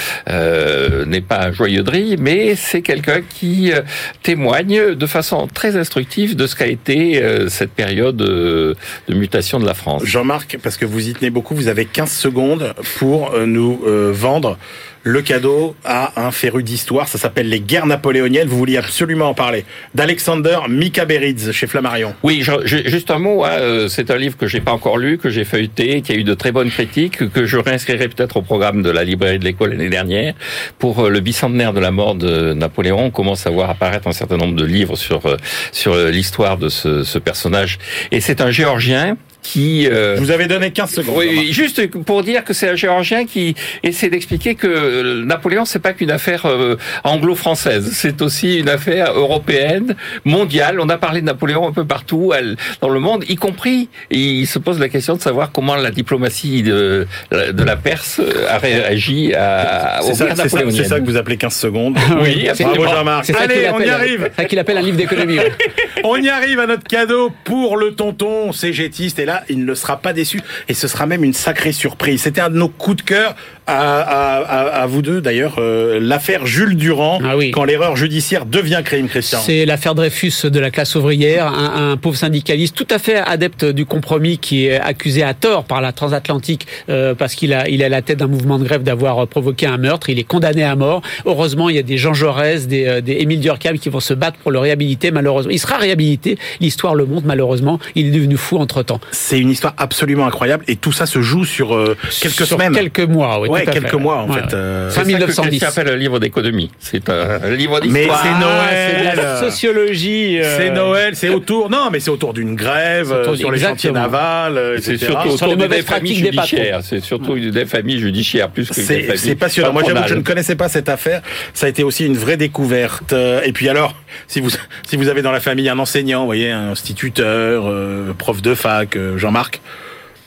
n'est pas un joyeux de rire, mais c'est quelqu'un qui euh, témoigne de façon très instructive de ce qu'a été euh, cette période euh, de mutation de la France. Jean-Marc, parce que vous y tenez beaucoup, vous avez 15 secondes pour euh, nous euh, vendre le cadeau à un féru d'histoire. Ça s'appelle Les Guerres napoléoniennes. Vous vouliez absolument en parler. D'Alexander Mikaberidze chez Flammarion. Oui, juste un mot. hein, euh, c'est un livre que j'ai pas encore lu, que j'ai feuilleté, qui a eu de très bonnes critiques, que je réinscrirai peut-être au programme de la librairie de l'école l'année dernière pour euh, le bicentenaire de la mort de Napoléon. On commence à voir apparaître un certain nombre de livres sur euh, sur l'histoire de ce personnage. Et c'est un Géorgien qui euh, Je vous avais donné 15 secondes. Oui, juste pour dire que c'est un Géorgien qui essaie d'expliquer que euh, Napoléon, c'est pas qu'une affaire euh, anglo-française, c'est aussi une affaire européenne, mondiale. On a parlé de Napoléon un peu partout elle- dans le monde, y compris. Il se pose la question de savoir comment la diplomatie de, de la Perse a réagi à, C'est aux ça, guerres c'est ça- napoléoniennes. c'est ça que vous appelez 15 secondes. Oui, C'est- Bravo qu'il Allez, on y appelle- arrive. C'est ça qu'il appelle un livre d'économie. ouais. On y arrive à notre cadeau pour le tonton cégétiste. Et là, il ne sera pas déçu. Et ce sera même une sacrée surprise. C'était un de nos coups de cœur à, à- à- vous deux, d'ailleurs. euh, L'affaire Jules Durand, Ah oui. quand l'erreur judiciaire devient crime, Christian. C'est l'affaire Dreyfus de la classe ouvrière, un, un pauvre syndicaliste tout à fait adepte du compromis qui est accusé à tort par la transatlantique euh, parce qu'il a, il est à la tête d'un mouvement de grève d'avoir euh, provoqué un meurtre. Il est condamné à mort. Heureusement, il y a des Jean Jaurès, des, euh, des Émile Durkheim qui vont se battre pour le réhabiliter. Malheureusement, il sera réhabilité. L'histoire le montre. Malheureusement, il est devenu fou entre temps. C'est une histoire absolument incroyable. Et tout ça se joue sur euh, quelques Sur semaines. Quelques mois, oui. Ouais, à quelques fait. mois, en Ouais, fait, ouais. euh, Fin C'est ça que 1910. Christian appelle un livre d'économie. C'est un, livre Mais d'histoire. c'est Noël. Ah, c'est de la sociologie. euh, C'est Noël, c'est autour. Non, mais c'est autour d'une grève, autour euh, sur les chantiers navals, euh, C'est surtout Sur autour les des mauvaises familles pratiques des patrons. judiciaires. C'est surtout des familles judiciaires plus que des C'est familles c'est passionnant. Moi, j'avoue que je ne connaissais pas cette affaire. Ça a été aussi une vraie découverte. Euh, Et puis alors, si vous si vous avez dans la famille un enseignant, vous voyez, un instituteur, euh, prof de fac, euh, Jean-Marc.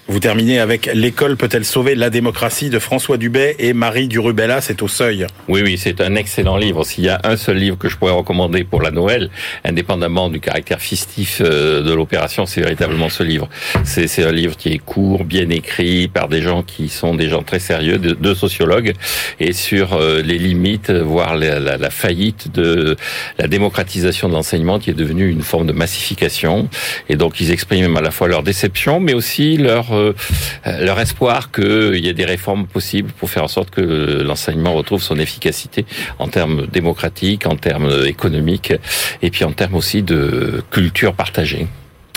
Vous terminez avec L'école peut-elle sauver la démocratie de François Dubay et Marie Durubella, c'est au seuil. Oui, oui, c'est un excellent livre. S'il y a un seul livre que je pourrais recommander pour la Noël, indépendamment du caractère fistif euh, de l'opération, c'est véritablement ce livre. C'est un livre qui est court, bien écrit, par des gens qui sont des gens très sérieux, de- deux sociologues, et sur euh, les limites, voire la, la- faillite de la démocratisation de l'enseignement qui est devenue une forme de massification. Et donc, ils expriment à la fois leur déception, mais aussi leur leur espoir qu'il y ait des réformes possibles pour faire en sorte que l'enseignement retrouve son efficacité en termes démocratiques, en termes économiques, et puis en termes aussi de culture partagée.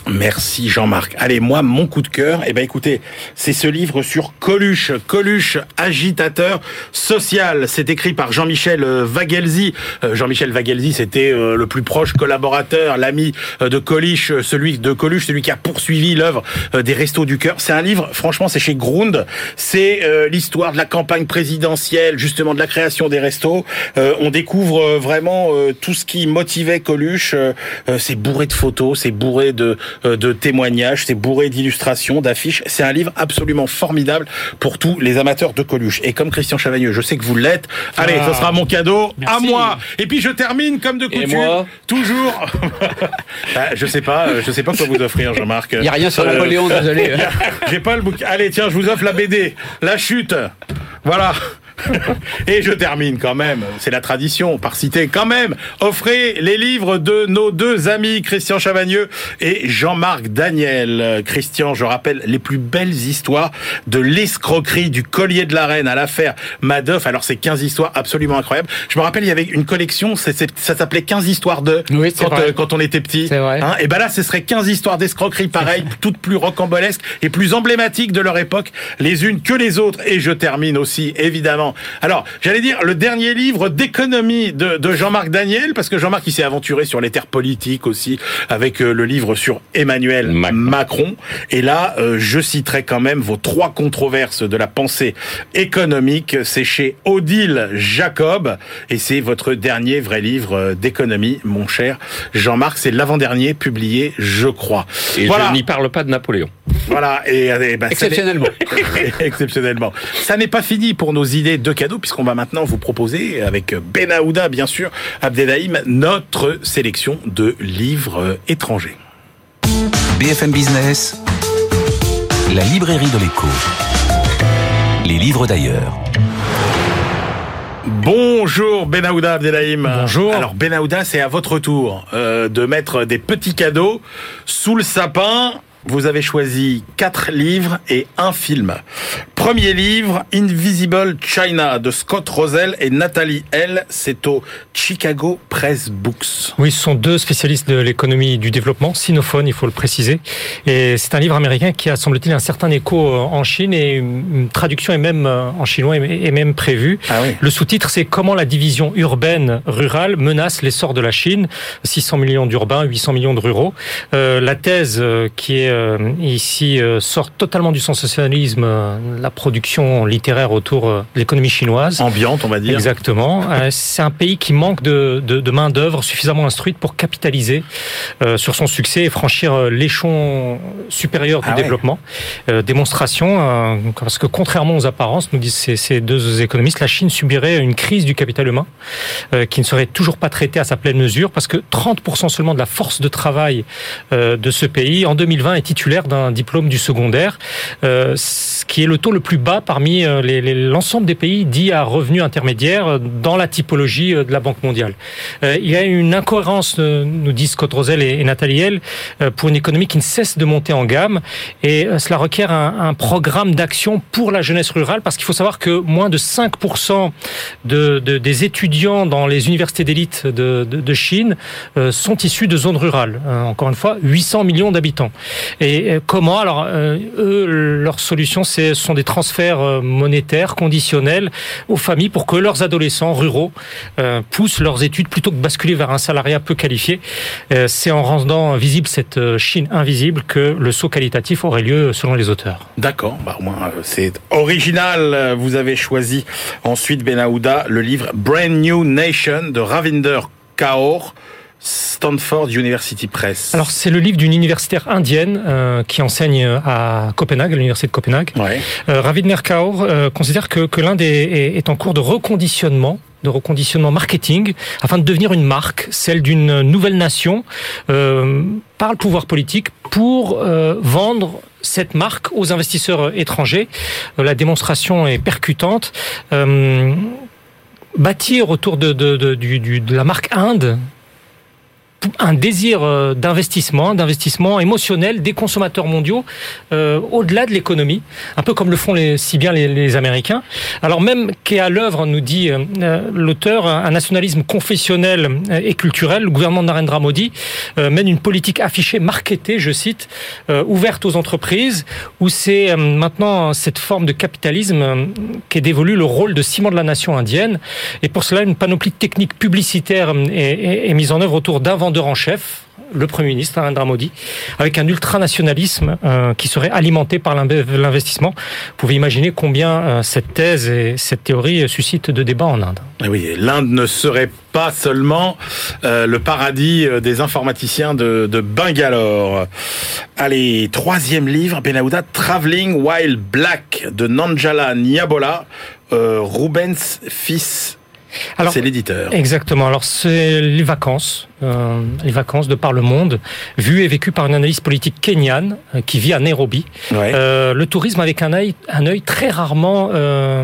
Merci Jean-Marc. Allez, moi, mon coup de cœur, eh ben écoutez, c'est ce livre sur Coluche, Coluche, agitateur social. C'est écrit par Jean-Michel euh, Vagelzi. Euh, Jean-Michel Vagelzi, c'était euh, le plus proche collaborateur, l'ami euh, de Coluche, euh, celui de Coluche, celui qui a poursuivi l'œuvre euh, des Restos du Cœur. C'est un livre, franchement, c'est chez Grund. C'est euh, l'histoire de la campagne présidentielle, justement de la création des restos. Euh, on découvre euh, vraiment euh, tout ce qui motivait Coluche. Euh, euh, c'est bourré de photos, c'est bourré de euh, de témoignages, c'est bourré d'illustrations, d'affiches. C'est un livre absolument formidable pour tous les amateurs de Coluche. Et comme Christian Chavagneux, je sais que vous l'êtes. Allez, Ah. ce sera mon cadeau à moi. Et puis je termine comme de coutume, moi toujours. Bah, je sais pas, euh, je sais pas quoi vous offrir, Jean-Marc. Il n'y a rien sur Euh, Napoléon, désolé. J'ai pas le bouquin. Allez, tiens, je vous offre la BD, La Chute. Voilà. Et je termine quand même, c'est la tradition, par citer quand même, offrez les livres de nos deux amis, Christian Chavagneux et Jean-Marc Daniel. Christian, je rappelle les plus belles histoires de l'escroquerie du collier de la reine à l'affaire Madoff. Alors c'est 15 histoires absolument incroyables. Je me rappelle, il y avait une collection, ça s'appelait 15 histoires de Oui, quand, euh, quand on était petit. Vrai. Hein, et ben là, ce serait 15 histoires d'escroquerie pareilles, toutes plus rocambolesques et plus emblématiques de leur époque, les unes que les autres. Et je termine aussi, évidemment, évidemment. Alors, j'allais dire le dernier livre d'économie de, de Jean-Marc Daniel, parce que Jean-Marc il s'est aventuré sur les terres politiques aussi, avec euh, le livre sur Emmanuel Macron. Macron. Et là, euh, je citerai quand même vos trois controverses de la pensée économique. C'est chez Odile Jacob, et c'est votre dernier vrai livre euh, d'économie, mon cher Jean-Marc. C'est l'avant-dernier publié, je crois. Et voilà. je n'y parle pas de Napoléon. Voilà, et, et ben, Exceptionnellement. Exceptionnellement. Ça n'est pas fini pour nos idées de cadeaux, puisqu'on va maintenant vous proposer, avec Ben Aouda, bien sûr, Abdelhaim, notre sélection de livres euh, étrangers. BFM Business, la librairie de l'écho. Les livres d'ailleurs. Bonjour Ben Aouda Abdelhaim. Bonjour. Alors Ben Aouda, c'est à votre tour euh, de mettre des petits cadeaux sous le sapin. Vous avez choisi quatre livres et un film. Premier livre, Invisible China de Scott Rosell et Nathalie L. C'est au Chicago Press Books. Oui, ce sont deux spécialistes de l'économie du développement, sinophones, il faut le préciser. Et c'est un livre américain qui a, semble-t-il, un certain écho euh, en Chine et une traduction est même euh, en chinois est même prévue. Ah oui. Le sous-titre, c'est Comment la division urbaine-rurale menace l'essor de la Chine. 600 millions d'urbains, 800 millions de ruraux. Euh, la thèse qui est ici euh, sort totalement du sensationnalisme, euh, la production littéraire autour euh, de l'économie chinoise. Ambiante, on va dire. Exactement. Euh, c'est un pays qui manque de, de, de main d'œuvre suffisamment instruite pour capitaliser euh, sur son succès et franchir euh, l'échelon supérieur du Ah ouais. développement. Euh, démonstration, euh, parce que contrairement aux apparences, nous disent ces, ces deux économistes, la Chine subirait une crise du capital humain euh, qui ne serait toujours pas traitée à sa pleine mesure, parce que 30% seulement de la force de travail euh, de ce pays en 2020 est titulaire d'un diplôme du secondaire, euh, ce qui est le taux le plus bas parmi euh, l'ensemble des pays dits à revenus intermédiaires euh, dans la typologie euh, de la Banque mondiale. Euh, Il y a une incohérence, nous disent Scott Rosell et, et Nathalie L, euh, pour une économie qui ne cesse de monter en gamme, et cela requiert un, un programme d'action pour la jeunesse rurale, parce qu'il faut savoir que moins de 5% de, de- des étudiants dans les universités d'élite de- de Chine euh, sont issus de zones rurales. Euh, encore une fois, 800 millions d'habitants. Et euh, comment Alors, euh, eux, leur solution, ce sont des transferts euh, monétaires conditionnels aux familles pour que leurs adolescents ruraux poussent leurs études plutôt que basculer vers un salariat peu qualifié. C'est en rendant visible cette Chine invisible que le saut qualitatif aurait lieu selon les auteurs. D'accord, bah, au moins c'est original. Vous avez choisi ensuite Ben Aouda le livre Brand New Nation de Ravinder Kaur, Stanford University Press. Alors, c'est le livre d'une universitaire indienne euh, qui enseigne à Copenhague, à l'université de Copenhague. ouais. Euh, Ravinder Kaur euh, considère que, que l'Inde est, est- est en cours de reconditionnement de reconditionnement marketing afin de devenir une marque, celle d'une nouvelle nation, euh, par le pouvoir politique pour euh, vendre cette marque aux investisseurs étrangers. Euh, la démonstration est percutante. Euh, bâtir autour de, de, de, de la marque Inde un désir euh, d'investissement, d'investissement émotionnel des consommateurs mondiaux euh, au-delà de l'économie, un peu comme le font les, si bien les, les Américains. Alors même qu'est à l'œuvre, nous dit euh, euh, l'auteur, un nationalisme confessionnel euh, et culturel, le gouvernement de Narendra Modi euh, mène une politique affichée, marketée, je cite, ouverte aux entreprises, où c'est maintenant cette forme de capitalisme qu'est dévolu le rôle de ciment de la nation indienne. Et pour cela, une panoplie de techniques publicitaires est, est- est mise en œuvre autour d'un vendeur en chef, le Premier ministre, Narendra Modi, avec un ultranationalisme euh, qui serait alimenté par l'inve- l'investissement. Vous pouvez imaginer combien euh, cette thèse et cette théorie suscitent de débats en Inde. Eh Oui, l'Inde ne serait pas seulement euh, le paradis des informaticiens de, Bangalore. Allez, troisième livre, Ben Aouda, Traveling While Black de Nanjala Niabola, Rubens fils. Alors, C'est l'éditeur. Exactement. Alors c'est les vacances, euh, les vacances de par le monde, vues et vécues par une analyste politique kenyane euh, qui vit à Nairobi. Ouais. Euh, le tourisme avec un œil, un œil très rarement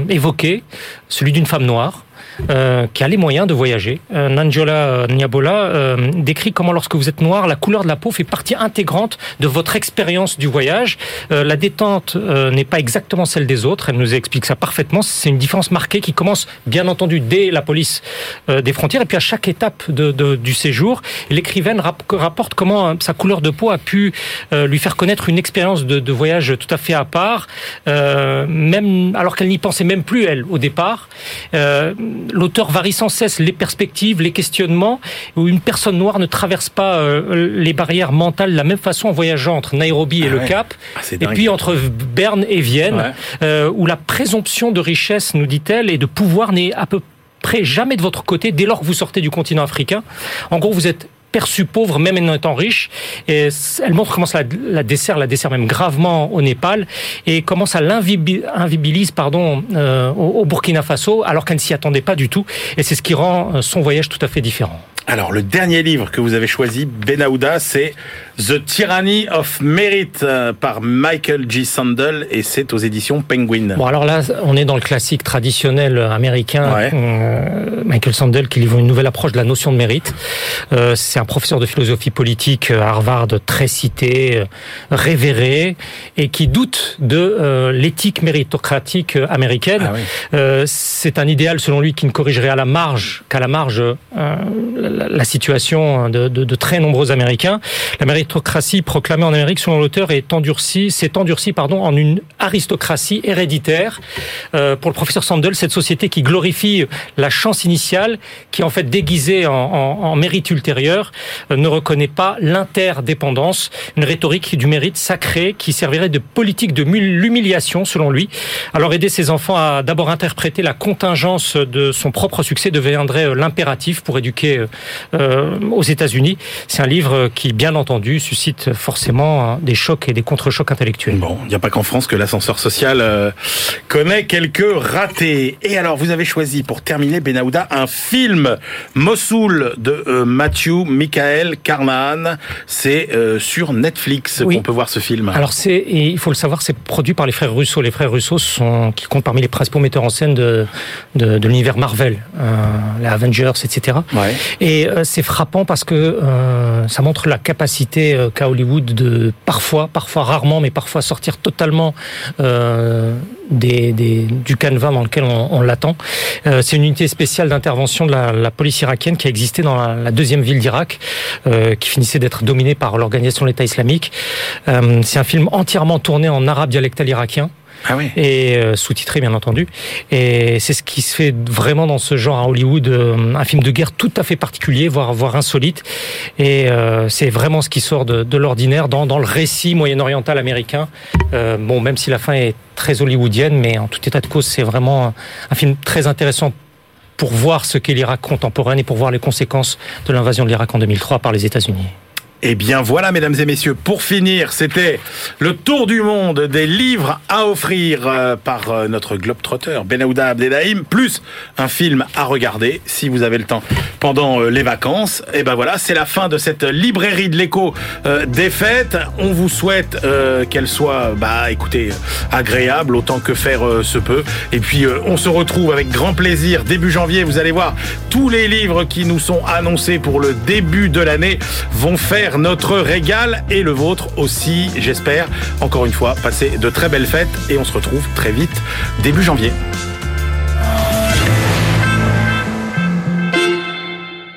évoqué, celui d'une femme noire. Euh, qui a les moyens de voyager. Euh, Nanjola Niabola euh, décrit comment lorsque vous êtes noir, la couleur de la peau fait partie intégrante de votre expérience du voyage. Euh, la détente euh, n'est pas exactement celle des autres. Elle nous explique ça parfaitement. C'est une différence marquée qui commence, bien entendu, dès la police euh, des frontières et puis à chaque étape de, de, du séjour. L'écrivaine rap rapporte comment euh, sa couleur de peau a pu euh, lui faire connaître une expérience de, de, voyage tout à fait à part, euh, même alors qu'elle n'y pensait même plus elle au départ. Euh, L'auteur varie sans cesse les perspectives, les questionnements, où une personne noire ne traverse pas euh, les barrières mentales de la même façon en voyageant entre Nairobi et Ah le ouais. Cap, Ah, et puis entre Berne et Vienne, Ouais. euh, où la présomption de richesse, nous dit-elle, et de pouvoir n'est à peu près jamais de votre côté dès lors que vous sortez du continent africain. En gros, vous êtes perçu pauvre même en étant riche et elle montre comment ça la, dessert la dessert même gravement au Népal et comment ça l'invibi- invibilise pardon euh, au, au Burkina Faso alors qu'elle ne s'y attendait pas du tout et c'est ce qui rend euh, son voyage tout à fait différent. Alors, le dernier livre que vous avez choisi, Benahouda, c'est The Tyranny of Merit euh, par Michael G. Sandel et c'est aux éditions Penguin. Bon, alors là, on est dans le classique traditionnel américain. Ouais. Euh, Michael Sandel qui livre une nouvelle approche de la notion de mérite. Euh, c'est un professeur de philosophie politique euh, à Harvard très cité, révéré, et qui doute de euh, l'éthique méritocratique américaine. Ah oui. Euh, c'est un idéal, selon lui, qui ne corrigerait à la marge, qu'à la marge, euh, la, la situation de, de, de très nombreux Américains. La proclamée en Amérique, selon l'auteur, est endurcie, s'est endurcie, pardon, en une aristocratie héréditaire. Euh, pour le professeur Sandel, cette société qui glorifie la chance initiale, qui est en fait déguisée en, mérite ultérieur, euh, ne reconnaît pas l'interdépendance, une rhétorique du mérite sacré qui servirait de politique de l'humiliation, selon lui. Alors aider ses enfants à d'abord interpréter la contingence de son propre succès deviendrait euh, l'impératif pour éduquer aux États-Unis. C'est un livre qui, bien entendu, suscite forcément euh, des chocs et des contre-chocs intellectuels. Bon, il n'y a pas qu'en France que l'ascenseur social euh, connaît quelques ratés. Et alors, vous avez choisi pour terminer, Benahouda, un film, Mossoul, de euh, Matthew Michael Carnahan. C'est euh, sur Netflix Oui. qu'on peut voir ce film. Alors c'est, et il faut le savoir, c'est produit par les frères Russo. Les frères Russo sont, qui comptent parmi les principaux metteurs en scène de, de, de l'univers Marvel, euh, les Avengers, etc. Ouais. Et c'est frappant parce que ça montre la capacité euh, qu'a Hollywood de parfois, parfois rarement, mais parfois sortir totalement euh, du canevas dans lequel on, l'attend. Euh, c'est une unité spéciale d'intervention de la, police irakienne qui a existé dans la, deuxième ville d'Irak, euh, qui finissait d'être dominée par l'organisation de l'État islamique. Euh, c'est un film entièrement tourné en arabe dialectal irakien Ah oui. et euh, sous-titré bien entendu. Et c'est ce qui se fait vraiment dans ce genre à Hollywood, euh, un film de guerre tout à fait particulier, voire voire insolite. Et euh, c'est vraiment ce qui sort de, l'ordinaire dans, dans le récit moyen-oriental américain. Bon, même si la fin est très hollywoodienne, mais en tout état de cause, c'est vraiment un, un film très intéressant pour voir ce qu'est l'Irak contemporain et pour voir les conséquences de l'invasion de l'Irak en 2003 par les États-Unis. Eh bien voilà, mesdames et messieurs, pour finir, c'était le tour du monde des livres à offrir euh, par euh, notre globetrotter Benahouda Abdelhaim, plus un film à regarder si vous avez le temps pendant euh, les vacances. Et ben voilà, c'est la fin de cette librairie de l'écho des fêtes. On vous souhaite qu'elle soit, bah écoutez, agréable autant que faire se peut. Et puis on se retrouve avec grand plaisir début janvier. Vous allez voir, tous les livres qui nous sont annoncés pour le début de l'année vont notre régal et le vôtre aussi, j'espère. Encore une fois, passez de très belles fêtes et on se retrouve très vite début janvier.